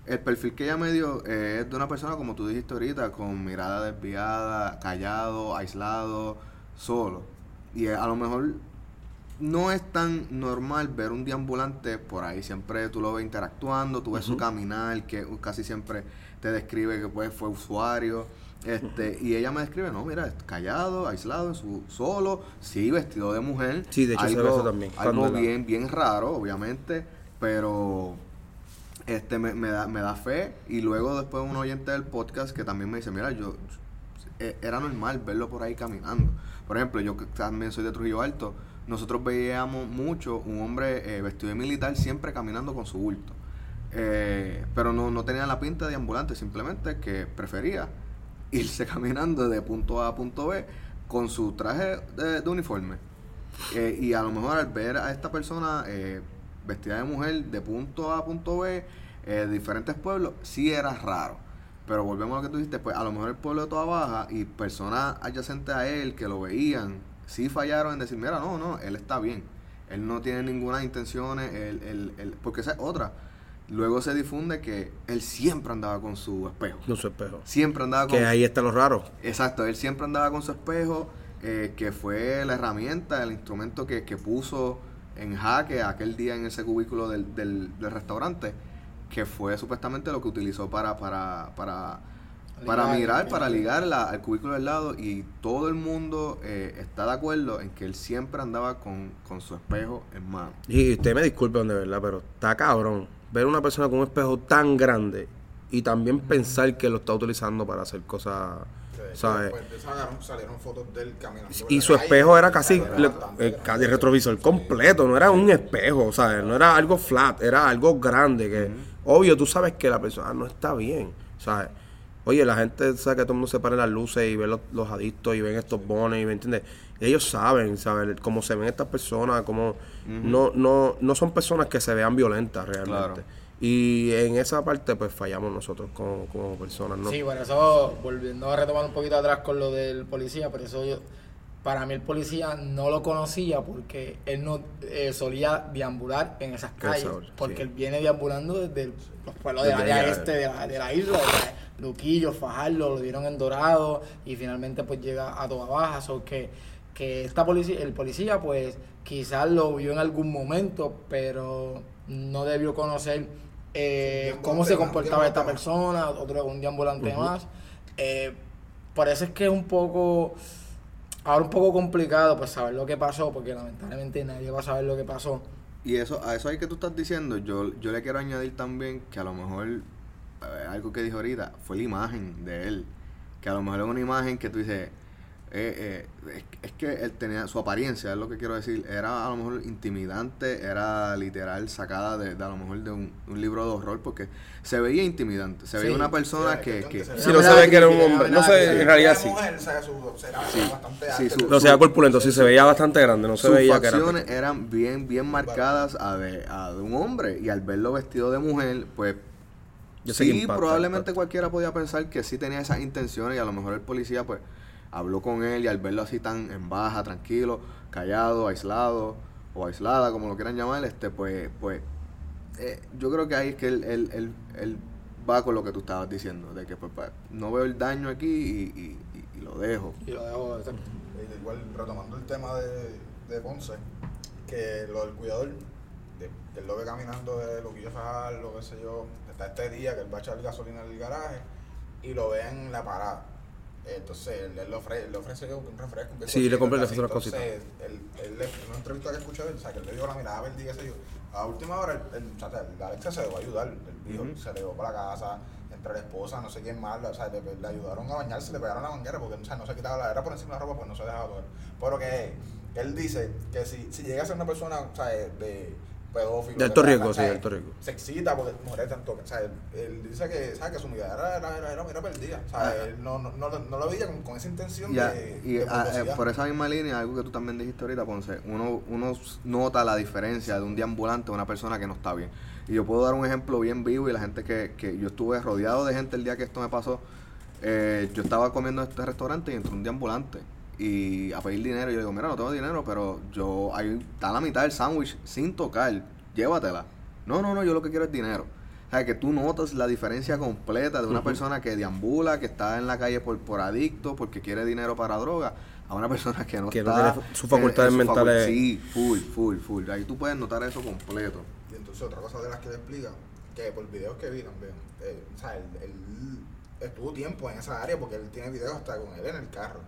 el perfil que ella me dio eh, es de una persona, como tú dijiste ahorita, con mirada desviada, callado, aislado, solo. Y eh, a lo mejor no es tan normal ver un deambulante por ahí. Siempre tú lo ves interactuando, tú ves su caminar, que casi siempre te describe que pues fue usuario. Este, y ella me describe, no, mira, callado, aislado, su, solo, sí, vestido de mujer. Sí, de hecho eso también, Algo bien, bien raro, obviamente, pero este me, da, me da fe. Y luego después un oyente del podcast que también me dice, mira, yo eh, era normal verlo por ahí caminando. Por ejemplo, yo también soy de Trujillo Alto, nosotros veíamos mucho un hombre eh, vestido de militar siempre caminando con su bulto. Eh, pero no, no tenía la pinta de ambulante, simplemente que prefería irse caminando de punto A a punto B con su traje de, de uniforme. Eh, y a lo mejor al ver a esta persona eh, vestida de mujer de punto A a punto B, eh, de diferentes pueblos, sí era raro. Pero volvemos a lo que tú dijiste, pues a lo mejor el pueblo de Toda Baja y personas adyacentes a él que lo veían, sí fallaron en decir, mira, no, no, él está bien. Él no tiene ninguna intención, él, él- él- porque esa es otra. Luego se difunde que él siempre andaba con su espejo. No su espejo. Siempre andaba con Que ahí está lo raro. Exacto, él siempre andaba con su espejo, eh, que fue la herramienta, el instrumento que, que puso en jaque aquel día en ese cubículo del, del- del restaurante, que fue supuestamente lo que utilizó para, para, para para Ligar, mirar, para ligar la- al cubículo del lado y todo el mundo eh, está de acuerdo en que él siempre andaba con, con su espejo en mano. Y usted me disculpen de verdad, pero está cabrón ver una persona con un espejo tan grande y también pensar que lo está utilizando para hacer cosas, Y su espejo era casi era le- bastante el, grande. ca- el retrovisor completo, no era un espejo, ¿sabes? No era algo flat, era algo grande que, obvio, tú sabes que la persona no está bien, ¿sabes? Oye, la gente sabe que todo el mundo se pone las luces y ve los, los adictos y ven estos bonos y me entiendes. Ellos saben. Cómo se ven estas personas, cómo no, no, no son personas que se vean violentas realmente. Claro. Y en esa parte, pues fallamos nosotros como, como personas, ¿no? Sí, por eso, volviendo a retomar un poquito atrás con lo del policía, por eso yo, para mí el policía no lo conocía porque él no eh, solía deambular en esas calles, porque sí. él viene deambulando desde los pueblos del área este de la, de la isla, de Luquillo, Fajardo, lo dieron en Dorado y finalmente pues llega a Toa Baja, so que, que esta policía, el policía pues quizás lo vio en algún momento, pero no debió conocer eh, cómo se comportaba esta persona, otro un deambulante más. Eh, por eso es que es un poco, ahora un poco complicado pues saber lo que pasó, porque lamentablemente nadie va a saber lo que pasó. Y eso, a eso hay que tú estás diciendo, yo, yo le quiero añadir también que a lo mejor eh, algo que dijo ahorita fue la imagen de él. Que a lo mejor es una imagen que tú dices, eh, eh, es, es que él tenía su apariencia, es lo que quiero decir, era a lo mejor intimidante, era literal sacada de, de a lo mejor de un, un libro de horror, porque se veía intimidante, se veía Sí, una persona sí, que... que- Si no se ve que era un hombre, no sé, en realidad sí. No sea corpulento, sí se veía bastante grande, no se sus veía que era. facciones eran bien bien marcadas a de, a de un hombre y al verlo vestido de mujer pues Yo sí impacta, probablemente impacta. cualquiera podía pensar que sí tenía esas intenciones y a lo mejor el policía pues habló con él y al verlo así tan en baja tranquilo callado aislado o aislada como lo quieran llamar este pues pues eh, yo creo que ahí es que él, él, él- él va con lo que tú estabas diciendo de que pues, pues, no veo el daño aquí y, y- y- y lo dejo Y lo dejo de Eh, Igual, retomando el tema de, de Ponce, que lo del cuidador, de- que él lo ve caminando de Luquillo Fajar, lo que sé yo, está este día que él va a echar gasolina en el garaje y lo ve en la parada. Entonces, él, le, ofrece, le ofrece un refresco. un Sí, le compra- le ofrece unas cositas. Entonces, él, él, una entrevista que escuché, o sea, que él le dio la mirada perdida, sé yo. A última hora, el, el, Alexa se a ayudar. El hijo Ujú. se le llevó para la casa, entre la esposa, no sé quién más, o sea, le, le ayudaron a bañarse, le pegaron la manguera porque o sea, no se quitaba la era por encima de la ropa, pues no se dejaba todo. Pero que, que él dice que si, si llega a ser una persona, o sea, de pedófilo, De alto riesgo, sí, de alto riesgo. Se excita porque mujeres tanto, o sea, él, él dice que, ¿sabes? que su mirada era, era, era, era, perdida, o sea, Ah. él no, no, no, no lo veía con, con esa intención Ya, de, y de ah, eh, por esa misma línea, algo que tú también dijiste ahorita, Ponce, uno, uno nota la diferencia de un deambulante a una persona que no está bien. Y yo puedo dar un ejemplo bien vivo y la gente que, que yo estuve rodeado de gente el día que esto me pasó. eh, yo estaba comiendo en este restaurante y entró un deambulante y a pedir dinero. Y yo digo, mira, no tengo dinero, pero yo ahí está la mitad del sándwich sin tocar, llévatela. No, no, no, yo lo que quiero es dinero. O sea, que tú notas la diferencia completa de una persona que deambula, que está en la calle por, por adicto, porque quiere dinero para droga, a una persona que no Que no está... tiene sus facultades en- en su facu- mentales. Sí, full, full, full. Ahí tú puedes notar eso completo. Y entonces otra cosa de las que le explica, que por videos que vi también, eh, o sea, él, él estuvo tiempo en esa área porque él tiene videos hasta con él en el carro.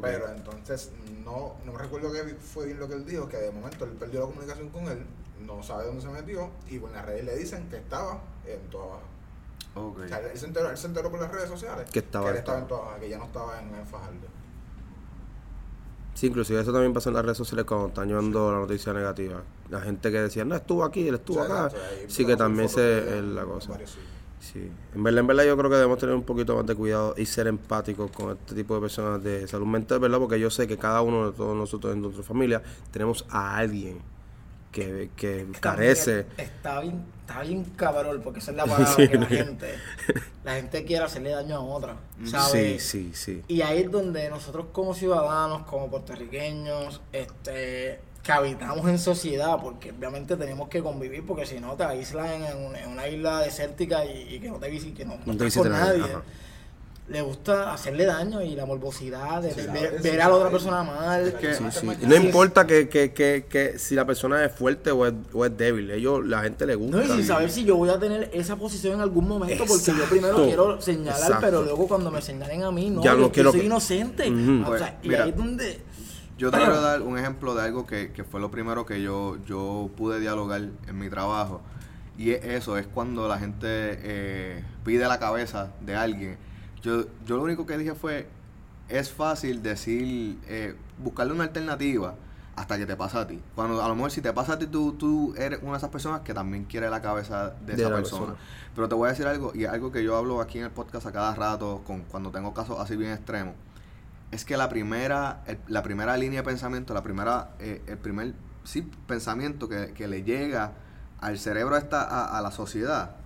Pero entonces no, no recuerdo que fue bien lo que él dijo, que de momento él perdió la comunicación con él, no sabe dónde se metió y en las redes le dicen que estaba en toda baja. Ok. O sea, él se, enteró, él se enteró por las redes sociales Que estaba que él estaba en toda baja, que ya no estaba en, en Fajardo. Sí, inclusive eso también pasa en las redes sociales cuando están llevando la noticia negativa. La gente que decía, no, estuvo aquí, él estuvo O sea, acá. exacto, Sí, que también se es la cosa. varios. Sí. En verdad, en verdad yo creo que debemos tener un poquito más de cuidado y ser empáticos con este tipo de personas de salud mental, ¿verdad? Porque yo sé que cada uno de todos nosotros en nuestra familia tenemos a alguien que, que carece. Está bien, está bien cabrón, porque esa es la palabra Sí. que la gente, la gente quiere hacerle daño a otra, Sí, sí, sí. Y ahí es donde nosotros como ciudadanos, como puertorriqueños, este, que habitamos en sociedad, porque obviamente tenemos que convivir, porque si no te aíslas en, un- en una isla desértica y, y que no te visite, que no, no te con visite nadie, le gusta hacerle daño y la morbosidad de, Sí, de- la- ver, sí, ver sí, a la otra persona mal. que- Sí, sí. Sí, Y no importa que, que, que, que si la persona es fuerte o es, o es débil, ellos, la gente le gusta. No, y sin saber si yo voy a tener esa posición en algún momento, porque yo primero quiero señalar, Exacto. pero luego cuando me señalen a mí, no, Ya no yo soy que- inocente. O sea, Pues, y mira. ahí es donde... Yo te quiero dar un ejemplo de algo que, que fue lo primero que yo, yo pude dialogar en mi trabajo. Y es eso, es cuando la gente eh, pide la cabeza de alguien. Yo, yo lo único que dije fue, es fácil decir, eh, buscarle una alternativa hasta que te pasa a ti. Cuando a lo mejor si te pasa a ti, tú, tú eres una de esas personas que también quiere la cabeza de, De esa persona. persona. Pero te voy a decir algo, y algo que yo hablo aquí en el podcast a cada rato, con, cuando tengo casos así bien extremos es que la primera, el- la primera línea de pensamiento, la primera, eh, el primer sí, pensamiento que, que le llega al cerebro a, esta, a, a la sociedad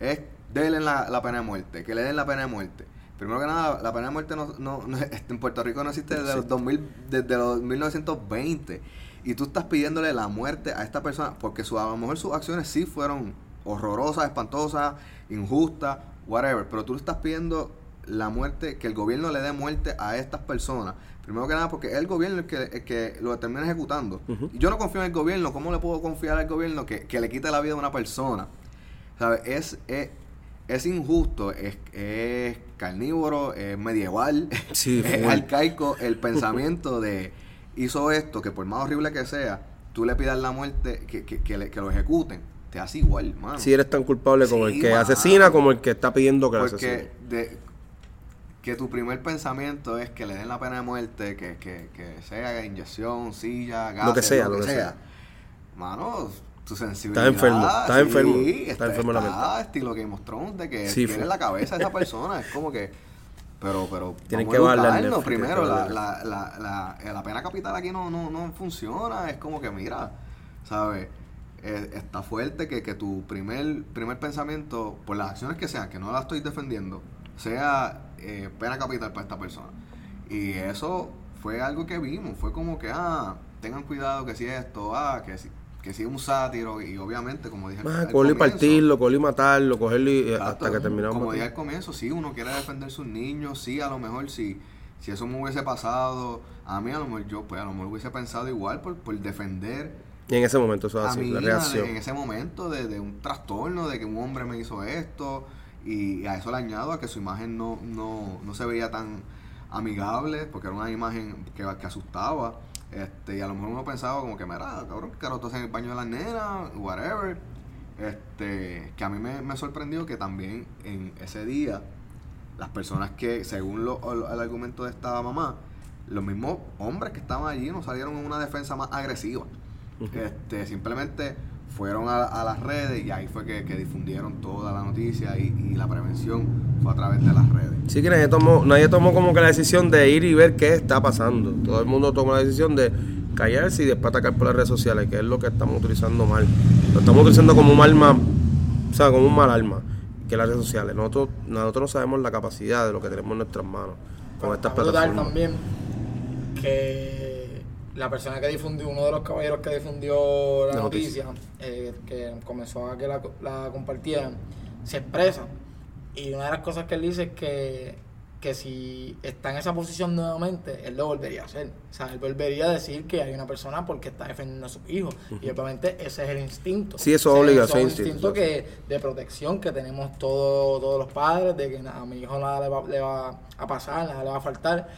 es denle la, la pena de muerte, que le den la pena de muerte. Primero que nada, la pena de muerte no, no, no- en Puerto Rico no existe desde los, 2000, desde los 1920. Y tú estás pidiéndole la muerte a esta persona porque su, a lo mejor sus acciones sí fueron horrorosas, espantosas, injustas, whatever. Pero tú le estás pidiendo la muerte, que el gobierno le dé muerte a estas personas. Primero que nada, porque es el gobierno el que, el que lo termina ejecutando. Y yo no confío en el gobierno. ¿Cómo le puedo confiar al gobierno que, que le quite la vida a una persona? ¿Sabes? Es, es, es injusto, es, es carnívoro, es medieval, Sí, es arcaico el pensamiento de hizo esto, que por más horrible que sea, tú le pidas la muerte, que, que, que, le- que lo ejecuten. Te hace igual, mano. Si eres tan culpable como Sí, el que mano. asesina como el que está pidiendo que lo Porque asesine. de, que tu primer pensamiento es que le den la pena de muerte, que, que, que sea inyección, silla, gas, Lo que sea, lo que sea. Mano, tu sensibilidad. enfermo, estás sí, enfermo, Está, estás enfermo la está mente. estilo Game of Thrones, de que Sí, tiene la cabeza de esa persona. es como que. Pero, pero. Tienen que primero. La, la, la, la, eh, la pena capital aquí no, no, no funciona. Es como que, mira, ¿sabes? Eh, está fuerte que, que tu primer, primer pensamiento, por las acciones que sean, que no la estoy defendiendo, sea eh, pena capital para esta persona. Y eso fue algo que vimos. Fue como que, ah, tengan cuidado que si esto, ah, que si, que si es un sátiro. Y obviamente, como dije Ah, al cogerlo y partirlo, cogerlo y matarlo, cogerlo y, eh, Exacto. hasta que terminamos. Como dije al comienzo, sí, uno quiere defender sus niños, sí, a lo mejor si, si eso me hubiese pasado, a mí a lo mejor yo, pues a lo mejor hubiese pensado igual por, por defender Y en ese momento eso es así, la reacción. en ese momento de, de un trastorno, de que un hombre me hizo esto, y a eso le añado a que su imagen no, no, no se veía tan amigable, porque era una imagen que, que asustaba, este, y a lo mejor uno pensaba como que, mira, cabrón, ¿qué carajo tú haces en el baño de las nenas? Whatever. Este, que a mí me, me sorprendió que también en ese día, las personas que, según lo- el argumento de esta mamá, los mismos hombres que estaban allí no salieron en una defensa más agresiva. este, simplemente fueron a, a las redes y ahí fue que, que difundieron toda la noticia y, y la prevención fue a través de las redes. Sí que nadie tomó, nadie tomó como que la decisión de ir y ver qué está pasando. Todo el mundo tomó la decisión de callarse y después atacar por las redes sociales, que es lo que estamos utilizando mal. Lo estamos utilizando como un arma, o sea, como un mal arma, que las redes sociales. Nosotros, nosotros no sabemos la capacidad de lo que tenemos en nuestras manos con estas plataformas. también que la persona que difundió, uno de los caballeros que difundió la, La noticia, eh, que comenzó a que la, la compartieran, se expresa. Y una de las cosas que él dice es que, que si está en esa posición nuevamente, él lo volvería a hacer. O sea, él volvería a decir que hay una persona porque está defendiendo a sus hijos. Y obviamente ese es el instinto. Sí, eso obliga, es un instinto, que, de protección que tenemos todos, todos los padres, de que a mi hijo nada le va, le va a pasar, nada le va a faltar.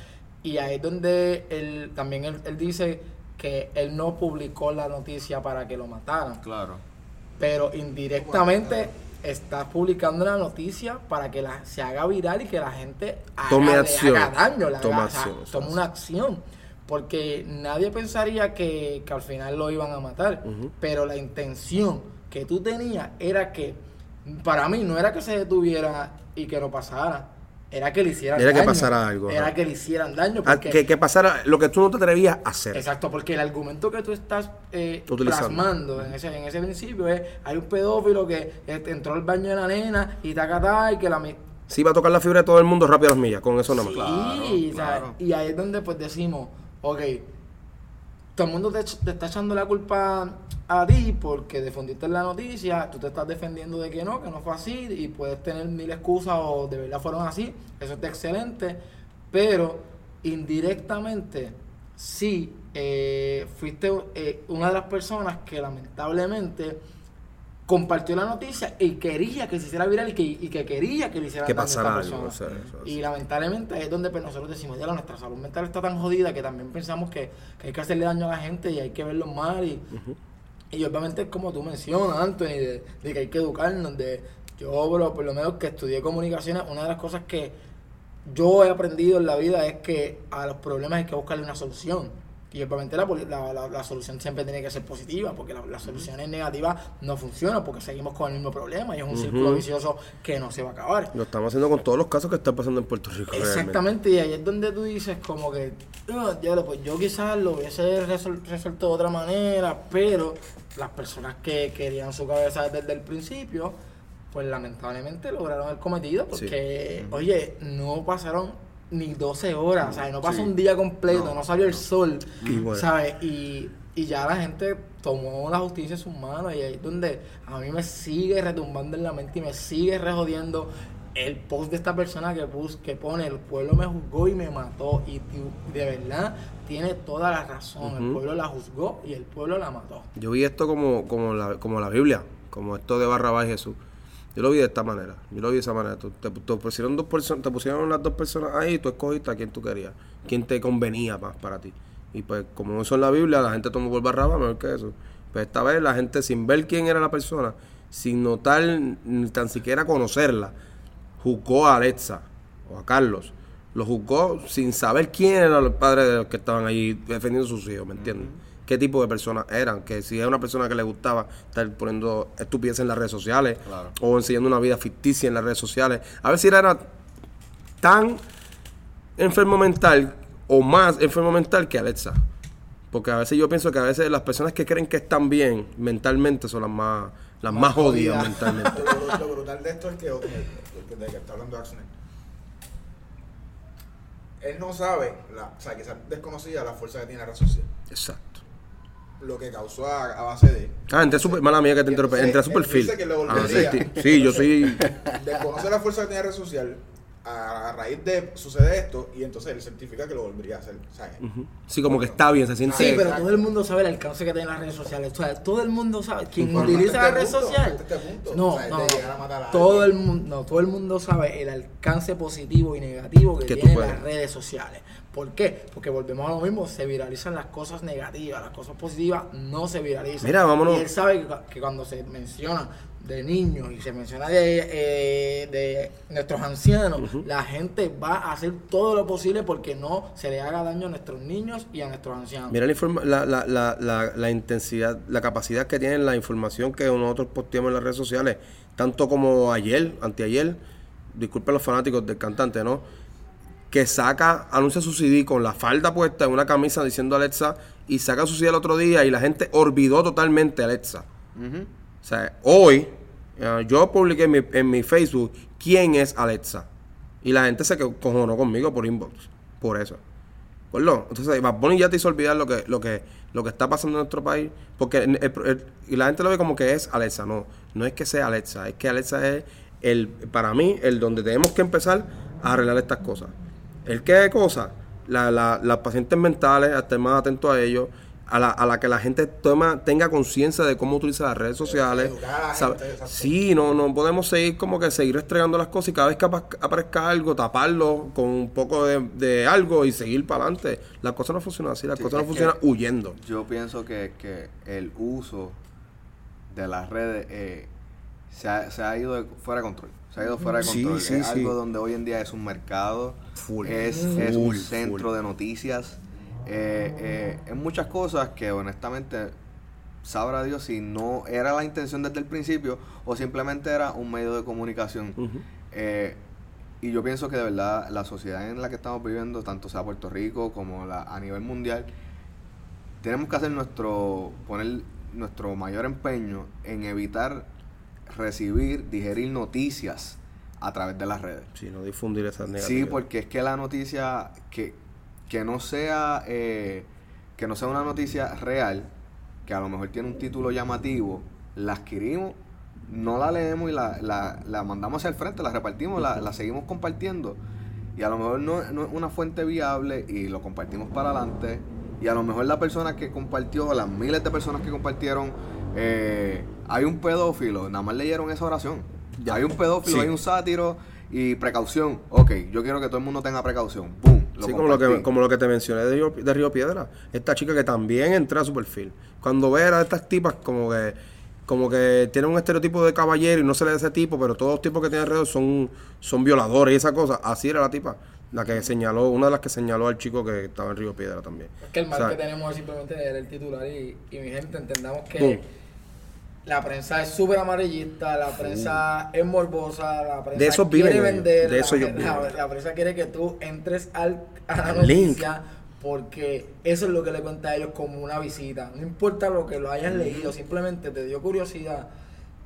Y ahí es donde él, también él, él dice que él no publicó la noticia para que lo mataran, Claro. pero indirectamente está publicando la noticia para que la, se haga viral y que la gente haga, Tome le acción. haga daño, haga- o sea, acción, eso tome una acción. Porque nadie pensaría que, que al final lo iban a matar, pero la intención que tú tenías era que, para mí, no era que se detuviera y que no pasara, era que le hicieran Era que daño. pasara algo, Era que le hicieran daño. Ah, Porque, que, que pasara lo que tú no te atrevías a hacer. Exacto, porque el argumento que tú estás eh, plasmando en ese, en ese principio es, hay un pedófilo que eh, entró al baño de la nena y tacatá y que la... Sí, va a tocar la fibra de todo el mundo rápido a las millas, con eso nada más. Sí, Claro, o sea, claro. y ahí es donde pues decimos, ok, todo el mundo te está echando la culpa a ti porque difundiste la noticia, tú te estás defendiendo de que no, que no fue así y puedes tener mil excusas o de verdad fueron así, eso está excelente, pero indirectamente sí eh, fuiste eh, una de las personas que lamentablemente compartió la noticia y quería que se hiciera viral y que, y que quería que le hicieran Que pasara persona. algo, o sea, eso, y lamentablemente ahí es donde pues, nosotros decimos, ya nuestra salud mental está tan jodida que también pensamos que, que hay que hacerle daño a la gente y hay que verlo mal y, y obviamente como tú mencionas, Anthony, de, que hay que educarnos, de yo por lo menos que estudié comunicaciones, una de las cosas que yo he aprendido en la vida es que a los problemas hay que buscarle una solución. Y obviamente la, la, la- la solución siempre tiene que ser positiva, porque la- las soluciones negativas no funcionan, porque seguimos con el mismo problema y es un círculo vicioso que no se va a acabar. Lo estamos haciendo con todos los casos que están pasando en Puerto Rico. realmente. Exactamente, y ahí es donde tú dices como que, "Ah, pues yo quizás lo hubiese resol- resuelto de otra manera, pero las personas que querían su cabeza desde el principio, pues lamentablemente lograron el cometido, porque, oye, no pasaron ni 12 horas, ¿sabes? No pasó Sí. un día completo, no, No. salió el sol. ¿sabes? Y, y ya la gente tomó la justicia en sus manos y ahí es donde a mí me sigue retumbando en la mente y me sigue rejodiendo el post de esta persona que, pus, que pone el pueblo me juzgó y me mató y, de verdad tiene toda la razón, el pueblo la juzgó y el pueblo la mató. Yo vi esto como, como, la, como la Biblia, como esto de Barrabás y Jesús. Yo lo vi de esta manera. Yo lo vi de esa manera. Tú- te, te pusieron dos personas, te pusieron las dos personas ahí y tú escogiste a quien tú querías, quién te convenía más para ti. Y pues como eso en la Biblia, la gente tomó por Barrabás mejor que eso. Pues esta vez la gente sin ver quién era la persona, sin notar ni tan siquiera conocerla, juzgó a Alexa o a Carlos. Lo juzgó sin saber quién eran los padres de los que estaban ahí defendiendo a sus hijos, ¿me entiendes? ¿Qué tipo de personas eran? Que si es una persona que le gustaba estar poniendo estupideces en las redes sociales Claro. o enseñando una vida ficticia en las redes sociales. A ver si era tan enfermo mental o más enfermo mental que Alexa. Porque a veces yo pienso que a veces las personas que creen que están bien mentalmente son las más las más, jodidas jodida. mentalmente. Lo, lo brutal de esto es que, ok, de que está hablando Axner, él no sabe, la, o sea, quizás desconocía la fuerza que tiene la red social. Exacto. Lo que causó a, a base de. Ah, entré super, mala mía que te interrumpí. Entré a su perfil. que Ah, sí, sí, yo soy. Desconoce la fuerza que tiene la red social. A, raíz de sucede esto, y entonces él certifica que lo volvería a hacer. ¿sabes? Sí, como que está bien, se siente. Sí, pero exacto. todo el mundo sabe el alcance que tienen las redes sociales. O sea, todo el mundo sabe. Quien utiliza la hasta red este punto, social. este punto. No, O sea, de no. Todo el mundo, no, todo el mundo sabe el alcance positivo y negativo que Que tienen las redes sociales. ¿Por qué? Porque volvemos a lo mismo, se viralizan las cosas negativas, las cosas positivas no se viralizan. Mira, vámonos. Y él sabe que cuando se menciona de niños y se menciona de, eh, de nuestros ancianos, la gente va a hacer todo lo posible porque no se le haga daño a nuestros niños y a nuestros ancianos. Mira la, informa- la, la, la, la, la intensidad, la capacidad que tienen la información que nosotros posteamos en las redes sociales, tanto como ayer, anteayer, disculpen los fanáticos del cantante, ¿no? Que saca, anuncia su CD con la falda puesta en una camisa diciendo Alexa y saca su CD el otro día y la gente olvidó totalmente a Alexa. O sea, hoy eh, yo publiqué en mi, en mi Facebook quién es Alexa. Y la gente se co- cojonó conmigo por inbox. Por eso. ¿Acuerdo? Entonces, Bad Bunny ya te hizo olvidar lo que, lo que, lo que está pasando en nuestro país. Porque y la gente lo ve como que es Alexa. No, no es que sea Alexa. Es que Alexa es el, para mí, el donde tenemos que empezar a arreglar estas cosas. ¿El qué cosa? La, la- las pacientes mentales, a estar más atentos a ellos. A la, a la que la gente toma, tenga conciencia de cómo utilizar las redes sociales. Educar gente. Sí, no, no podemos seguir como que seguir restregando las cosas y cada vez que apa- aparezca algo, taparlo con un poco de, de algo y seguir para adelante. Las cosas no funcionan así, las Sí, cosas no funcionan huyendo. Yo pienso que, que el uso de las redes eh, se, ha, se ha ido de- fuera de control. Se ha ido fuera de control. sí, es sí. algo donde hoy en día es un mercado, Full. es, es un centro full. de noticias, eh, eh, es muchas cosas que honestamente sabrá Dios si no era la intención desde el principio o simplemente era un medio de comunicación. Eh, y yo pienso que de verdad la sociedad en la que estamos viviendo, tanto sea Puerto Rico como la, a nivel mundial, tenemos que hacer nuestro, poner nuestro mayor empeño en evitar recibir, digerir noticias a través de las redes. Sí, no difundir esas Sí, negatividades. porque es que la noticia que, que no sea eh, que no sea una noticia real, que a lo mejor tiene un título llamativo, la adquirimos, no la leemos y la, la, la mandamos hacia el frente, la repartimos, la, la seguimos compartiendo. Y a lo mejor no, no es una fuente viable y lo compartimos para adelante. Y a lo mejor la persona que compartió, las miles de personas que compartieron, eh, hay un pedófilo, nada más leyeron esa oración. Ya. Hay un pedófilo, Sí. hay un sátiro y precaución. Ok, yo quiero que todo el mundo tenga precaución. Sí, como lo, que, como lo que te mencioné de Río, de Río Piedra. Esta chica que también entra a su perfil. Cuando ve a estas tipas como que como que tienen un estereotipo de caballero y no se le da ese tipo, pero todos los tipos que tienen alrededor son, son violadores y esa cosa. Así era la tipa. La que señaló, una de las que señaló al chico que estaba en Río Piedra también. Es que el mal O sea, que tenemos es simplemente leer el titular y, y mi gente entendamos que Boom. La prensa es súper amarillista, la prensa es morbosa, la prensa De eso quiere viven vender, de eso la, prensa quiere que tú entres al, a la link. noticia porque eso es lo que le cuenta a ellos como una visita. No importa lo que lo hayas leído, simplemente te dio curiosidad.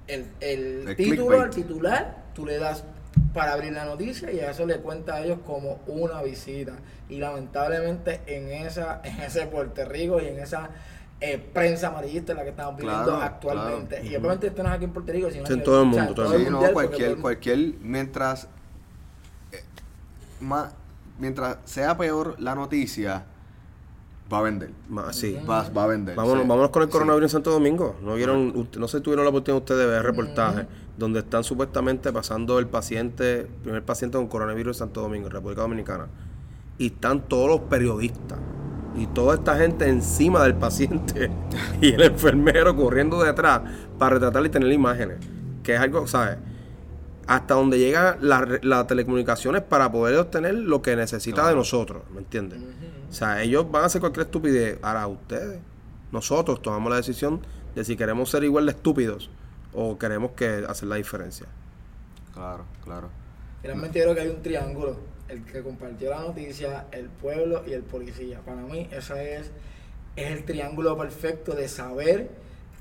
El, el El título, al titular, tú le das para abrir la noticia y a eso le cuenta a ellos como una visita. Y lamentablemente en esa en ese Puerto Rico y en esa eh, prensa amarillista en la que estamos viviendo Claro, actualmente. claro. Y obviamente esto no es aquí en Puerto Rico, sino en que- todo el o sea, mundo, todo el Sí, mundo. no, mundial, cualquier, el- cualquier, mientras, eh, ma- mientras sea peor la noticia, va a vender. sí. Va, va a vender. Vámonos, sí. vámonos con el Sí. coronavirus en Santo Domingo. ¿No vieron, usted- no sé si tuvieron la oportunidad ustedes de ver el reportaje donde están supuestamente pasando el paciente, primer paciente con coronavirus en Santo Domingo, en República Dominicana. Y están todos los periodistas y toda esta gente encima del paciente y el enfermero corriendo detrás para retratar y tener imágenes. Que es algo, ¿sabes? Hasta donde llegan las las telecomunicaciones para poder obtener lo que necesita de nosotros, ¿me entiendes? O sea, ellos van a hacer cualquier estupidez. Ahora, ustedes, nosotros tomamos la decisión de si queremos ser igual de estúpidos o queremos que hacer la diferencia. Claro, claro. Finalmente yo creo que hay un triángulo. El que compartió la noticia, el pueblo y el policía. Para mí ese es, es el triángulo perfecto de saber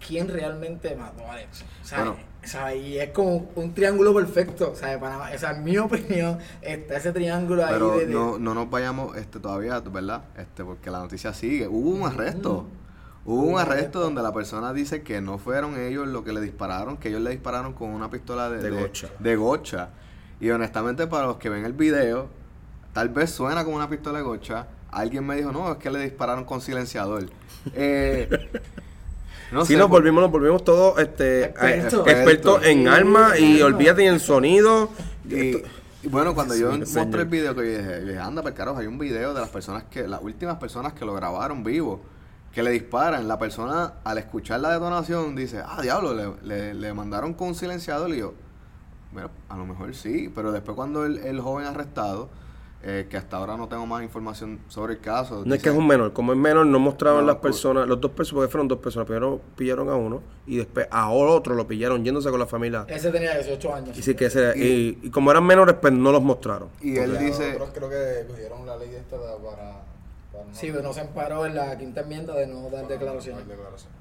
quién realmente mató a Alex. O sea, Bueno. y es como un triángulo perfecto. O sea, para, esa es mi opinión. Está ese triángulo ahí Pero de... de- no, no nos vayamos este todavía, ¿verdad? Este, porque la noticia sigue. Hubo un arresto. Hubo un arresto donde la persona dice que no fueron ellos los que le dispararon, que ellos le dispararon con una pistola de, De gocha. de gocha. Y honestamente, para los que ven el video, tal vez suena como una pistola de gocha. Alguien me dijo, no, es que le dispararon con silenciador. Eh, no si sé, nos volvimos, nos volvimos todos este, Expertos. eh, expertos en Sí, armas y claro. olvídate en el sonido. Y, y bueno, cuando yo Sí, mostré señor. el video, que yo dije, yo dije, anda, pero carajo, hay un video de las personas que, las últimas personas que lo grabaron vivo, que le disparan. La persona, al escuchar la detonación, dice, ah, diablo, le, le, le mandaron con un silenciador. Y yo, mira, a lo mejor sí, pero después cuando el, el joven arrestado, eh, que hasta ahora no tengo más información sobre el caso. No es que es un menor, como es menor no mostraban No, las personas, los dos personas, porque fueron dos personas, primero pillaron a uno y después a otro lo pillaron yéndose con la familia. Ese tenía 18 años. Y, sí que ese- y, y como eran menores, pues no los mostraron. Y él dice, Nosotros creo que cogieron la ley esta de- para, para no, Sí, pero no se amparó en la quinta enmienda de no dar para declaraciones.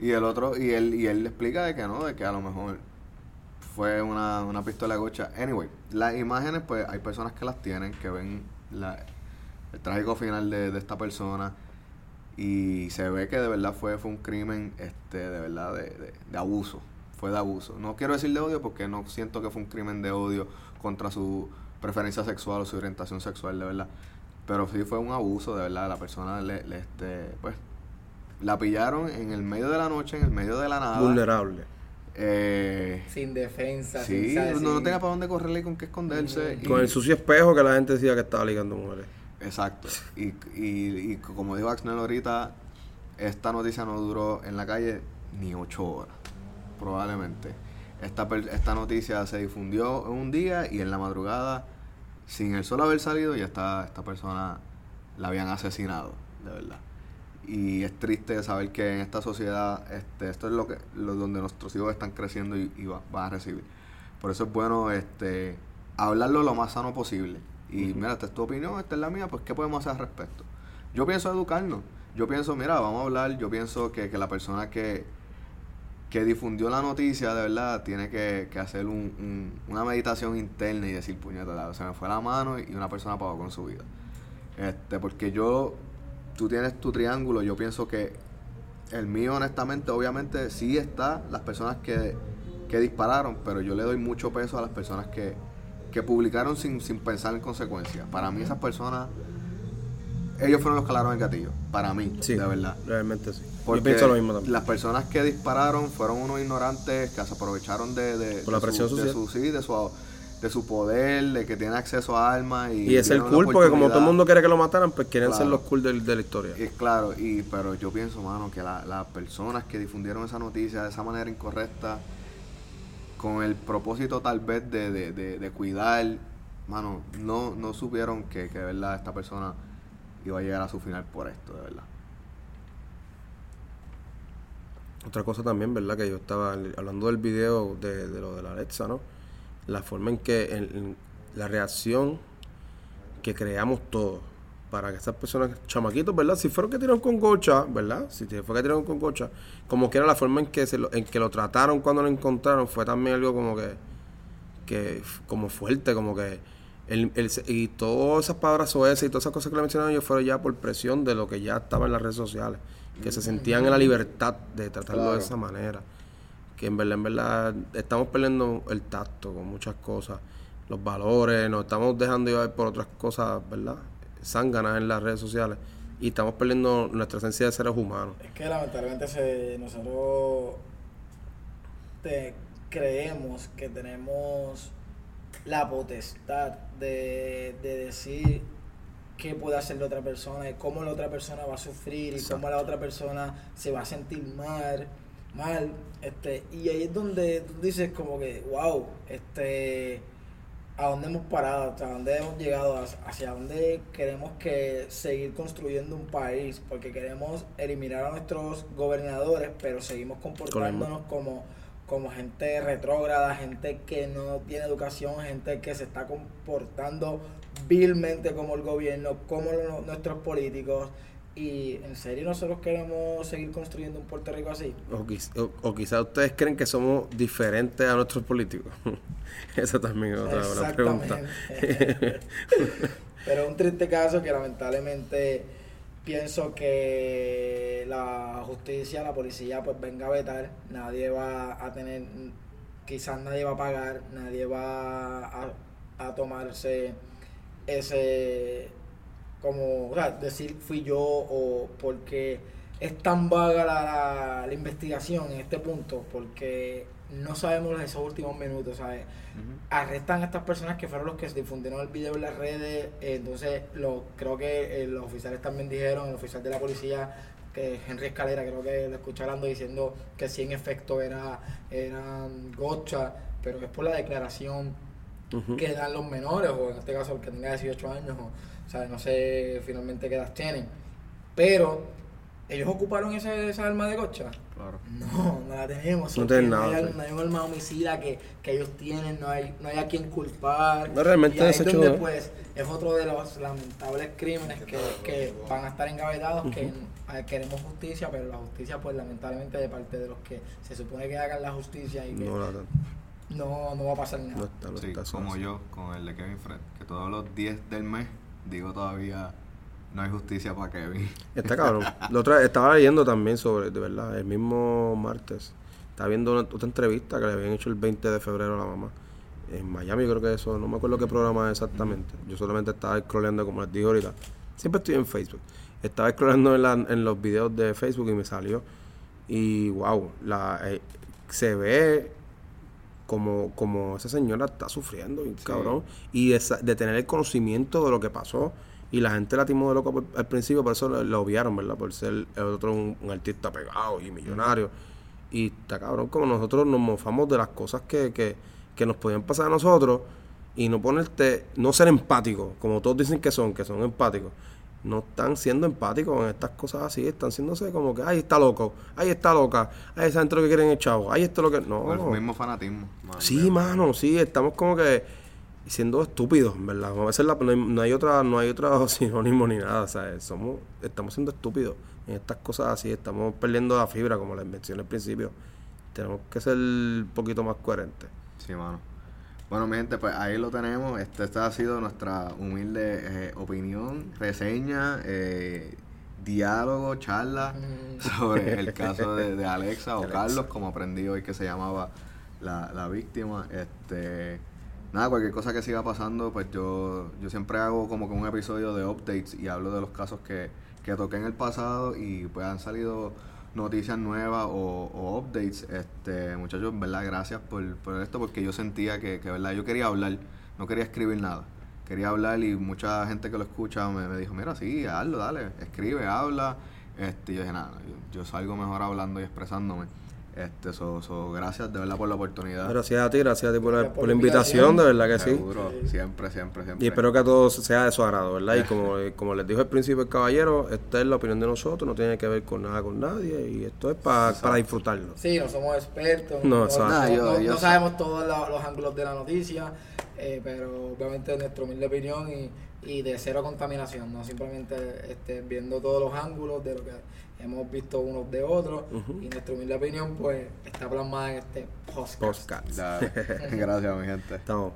Y el otro, y él, y él explica de que no, de que a lo mejor fue una, una pistola gocha. Anyway, las imágenes, pues hay personas que las tienen, que ven la, el trágico final de, de esta persona. Y se ve que de verdad fue, fue un crimen, este, de verdad, de, de- de abuso. Fue de abuso. No quiero decir de odio porque no siento que fue un crimen de odio contra su preferencia sexual o su orientación sexual, de verdad. Pero sí fue un abuso, de verdad. La persona, le, le, este, pues, la pillaron en el medio de la noche, en el medio de la nada. Vulnerable. Eh, Sin defensa. sí, sin, ¿sabes? no, no Sin- tenía para dónde correrle y con qué esconderse. y- Con el sucio espejo que la gente decía que estaba ligando mujeres. Exacto. Y, y, y como dijo Axnel ahorita, esta noticia no duró en la calle ni ocho horas, probablemente. Esta, esta noticia se difundió en un día y en la madrugada, sin el sol haber salido, ya esta, esta persona la habían asesinado, de verdad. Y es triste saber que en esta sociedad, este, esto es lo que lo, donde nuestros hijos están creciendo y, y va- van a recibir. Por eso es bueno este, hablarlo lo más sano posible. Y mira, esta es tu opinión, esta es la mía, pues ¿qué podemos hacer al respecto? Yo pienso educarnos. Yo pienso, mira, vamos a hablar. Yo pienso que, que la persona que, que difundió la noticia, de verdad, tiene que, que hacer un- un- una meditación interna y decir, puñeta, se me fue la mano y una persona pagó con su vida. Este, porque yo, tú tienes tu triángulo, yo pienso que el mío, honestamente, obviamente, sí está las personas que, que dispararon, pero yo le doy mucho peso a las personas que, que publicaron sin, sin pensar en consecuencias. Para mí, esas personas, ellos fueron los que calaron el gatillo. Para mí, Sí, de verdad. Realmente sí. Porque Yo pienso lo mismo también. Las personas que dispararon fueron unos ignorantes que se aprovecharon de, de, Por la presión su, de su, sí, de su de su poder, de que tienen acceso a armas y, Y es el cool, porque como todo el mundo quiere que lo mataran, pues quieren ser los cool del- de, la historia. Y claro, y pero yo pienso, mano, que la- las personas que difundieron esa noticia de esa manera incorrecta, con el propósito tal vez de, de, de- de cuidar, mano, no, no supieron que, que de verdad esta persona iba a llegar a su final por esto, de verdad. Otra cosa también, ¿verdad? Que yo estaba hablando del video de, de lo de la Alexa, ¿no? La forma en que, en- la reacción que creamos todos para que esas personas, chamaquitos, ¿verdad? Si fueron que tiraron con gocha, ¿verdad? Si fue que tiraron con gocha, como que era la forma en que, se lo, en que lo trataron cuando lo encontraron, fue también algo como que, que como fuerte, como que el, el- y todas esas palabras OS y todas esas cosas que le mencionaron ellos fueron ya por presión de lo que ya estaba en las redes sociales, que se sentían en la libertad de tratarlo Claro. de esa manera. Que en verdad, en verdad, estamos perdiendo el tacto con muchas cosas, los valores, nos estamos dejando llevar por otras cosas, ¿verdad? Zánganas en las redes sociales y estamos perdiendo nuestra esencia de seres humanos. Es que lamentablemente se, nosotros te- creemos que tenemos la potestad de, de decir qué puede hacer la otra persona y cómo la otra persona va a sufrir y cómo la otra persona se va a sentir mal, mal, este, y ahí es donde tú dices como que, wow, este, a dónde hemos parado, hasta dónde hemos llegado, hacia- dónde queremos que seguir construyendo un país, porque queremos eliminar a nuestros gobernadores, pero seguimos comportándonos como, como gente retrógrada, gente que no tiene educación, gente que se está comportando vilmente como el gobierno, como nuestros políticos. Y en serio nosotros queremos seguir construyendo un Puerto Rico así. O, quiz- o, o quizás ustedes creen que somos diferentes a nuestros políticos. Esa también es otra buena pregunta. Pero un triste caso que lamentablemente pienso que la justicia, la policía, pues venga a vetar. Nadie va a tener, quizás nadie va a pagar, nadie va a, a tomarse ese, como, o sea, decir fui yo o porque es tan vaga la, la- la investigación en este punto, porque no sabemos esos últimos minutos, ¿sabes? arrestan a estas personas que fueron los que difundieron el video en las redes. eh, entonces, lo, creo que eh, los oficiales también dijeron, el oficial de la policía, que Henry Escalera, creo que lo escuché hablando diciendo que sí, en efecto, era, eran gocha, pero es por la declaración que dan los menores, o en este caso el que tenga 18 años, o, o sea, no sé finalmente qué edad tienen. Pero, ¿ellos ocuparon ese, esa arma de gocha? Claro. No, no la tenemos. No porque tienen no, nada, hay, sí. no hay un arma homicida que, que ellos tienen, no hay, no hay a quien culpar. No, realmente y ahí es donde, pues, es otro de los lamentables crímenes que, que van a estar engavetados, que queremos justicia, pero la justicia, pues, lamentablemente, de parte de los que se supone que hagan la justicia y que No, no, va a pasar nada. no está, no Sí, está como así. yo con el de Kevin Fred, que todos los 10 del mes digo todavía no hay justicia para Kevin. Está cabrón. La otra, estaba leyendo también sobre, de verdad, el mismo martes. Estaba viendo una, otra entrevista que le habían hecho el 20 de febrero a la mamá. En Miami creo que eso, no me acuerdo qué programa es exactamente. Yo solamente estaba scrolleando, como les dije ahorita. Siempre estoy en Facebook. Estaba scrollando en, la- en los videos de Facebook y me salió. Y wow, la, eh, se ve como, como esa señora está sufriendo, cabrón. Y de, tener el conocimiento de lo que pasó. Y la gente la timó de loco por- al principio, por eso lo obviaron, ¿verdad? Por ser el otro un, un artista pegado y millonario. Y está cabrón, como nosotros nos mofamos de las cosas que, que, que nos podían pasar a nosotros y no ponerte, no ser empático, como todos dicen que son, que son empáticos. No están siendo empáticos en estas cosas así, están siéndose como que, ay, está loco, ahí está loca, ay, esa gente lo que quieren es chavo, ahí esto lo que. No, el mismo fanatismo. Sí, mano, sí, estamos como que siendo estúpidos, ¿verdad? A veces la- no, hay, no hay otra no hay otro sinónimo ni nada, ¿sabes? Somos, estamos siendo estúpidos en estas cosas así, estamos perdiendo la fibra, como les mencioné al principio. Tenemos que ser un poquito más coherentes. Sí, mano. Bueno, mi gente, pues ahí lo tenemos. Este, esta ha sido nuestra humilde eh, opinión, reseña. eh, diálogo, charla Mm. sobre el caso de, de Alexa o Alexa. Carlos, como aprendí hoy que se llamaba la, la víctima. Este, nada, cualquier cosa que siga pasando, pues yo, yo siempre hago como que un episodio de updates y hablo de los casos que, que toqué en el pasado y pues han salido noticias nuevas o, updates. Este, muchachos, verdad, gracias por, por esto, porque yo sentía que, que, verdad, yo quería hablar, no quería escribir nada. Quería hablar y mucha gente que lo escucha me, me dijo, mira, sí, hazlo, dale, escribe, habla. Este, yo dije, nada, yo salgo mejor hablando y expresándome. Este, so, so, gracias de verdad por la oportunidad. Gracias a ti, gracias a ti por la, Gracias por la invitación, de verdad que sí. Seguro, siempre, siempre, siempre. Y espero que a todos sea de su agrado, ¿verdad? Y como, como les dijo al principio el caballero, esta es la opinión de nosotros, no tiene que ver con nada con nadie y esto es pa- para disfrutarlo. Sí, no somos expertos, No, no, exacto. no- yo- yo sabemos todos los ángulos de la noticia, eh, pero obviamente nuestra humilde opinión y, y de cero contaminación, no simplemente este, viendo todos los ángulos de lo que hemos visto unos de otros y nuestra humilde opinión pues está plasmada en este podcast. Gracias, mi gente. Estamos.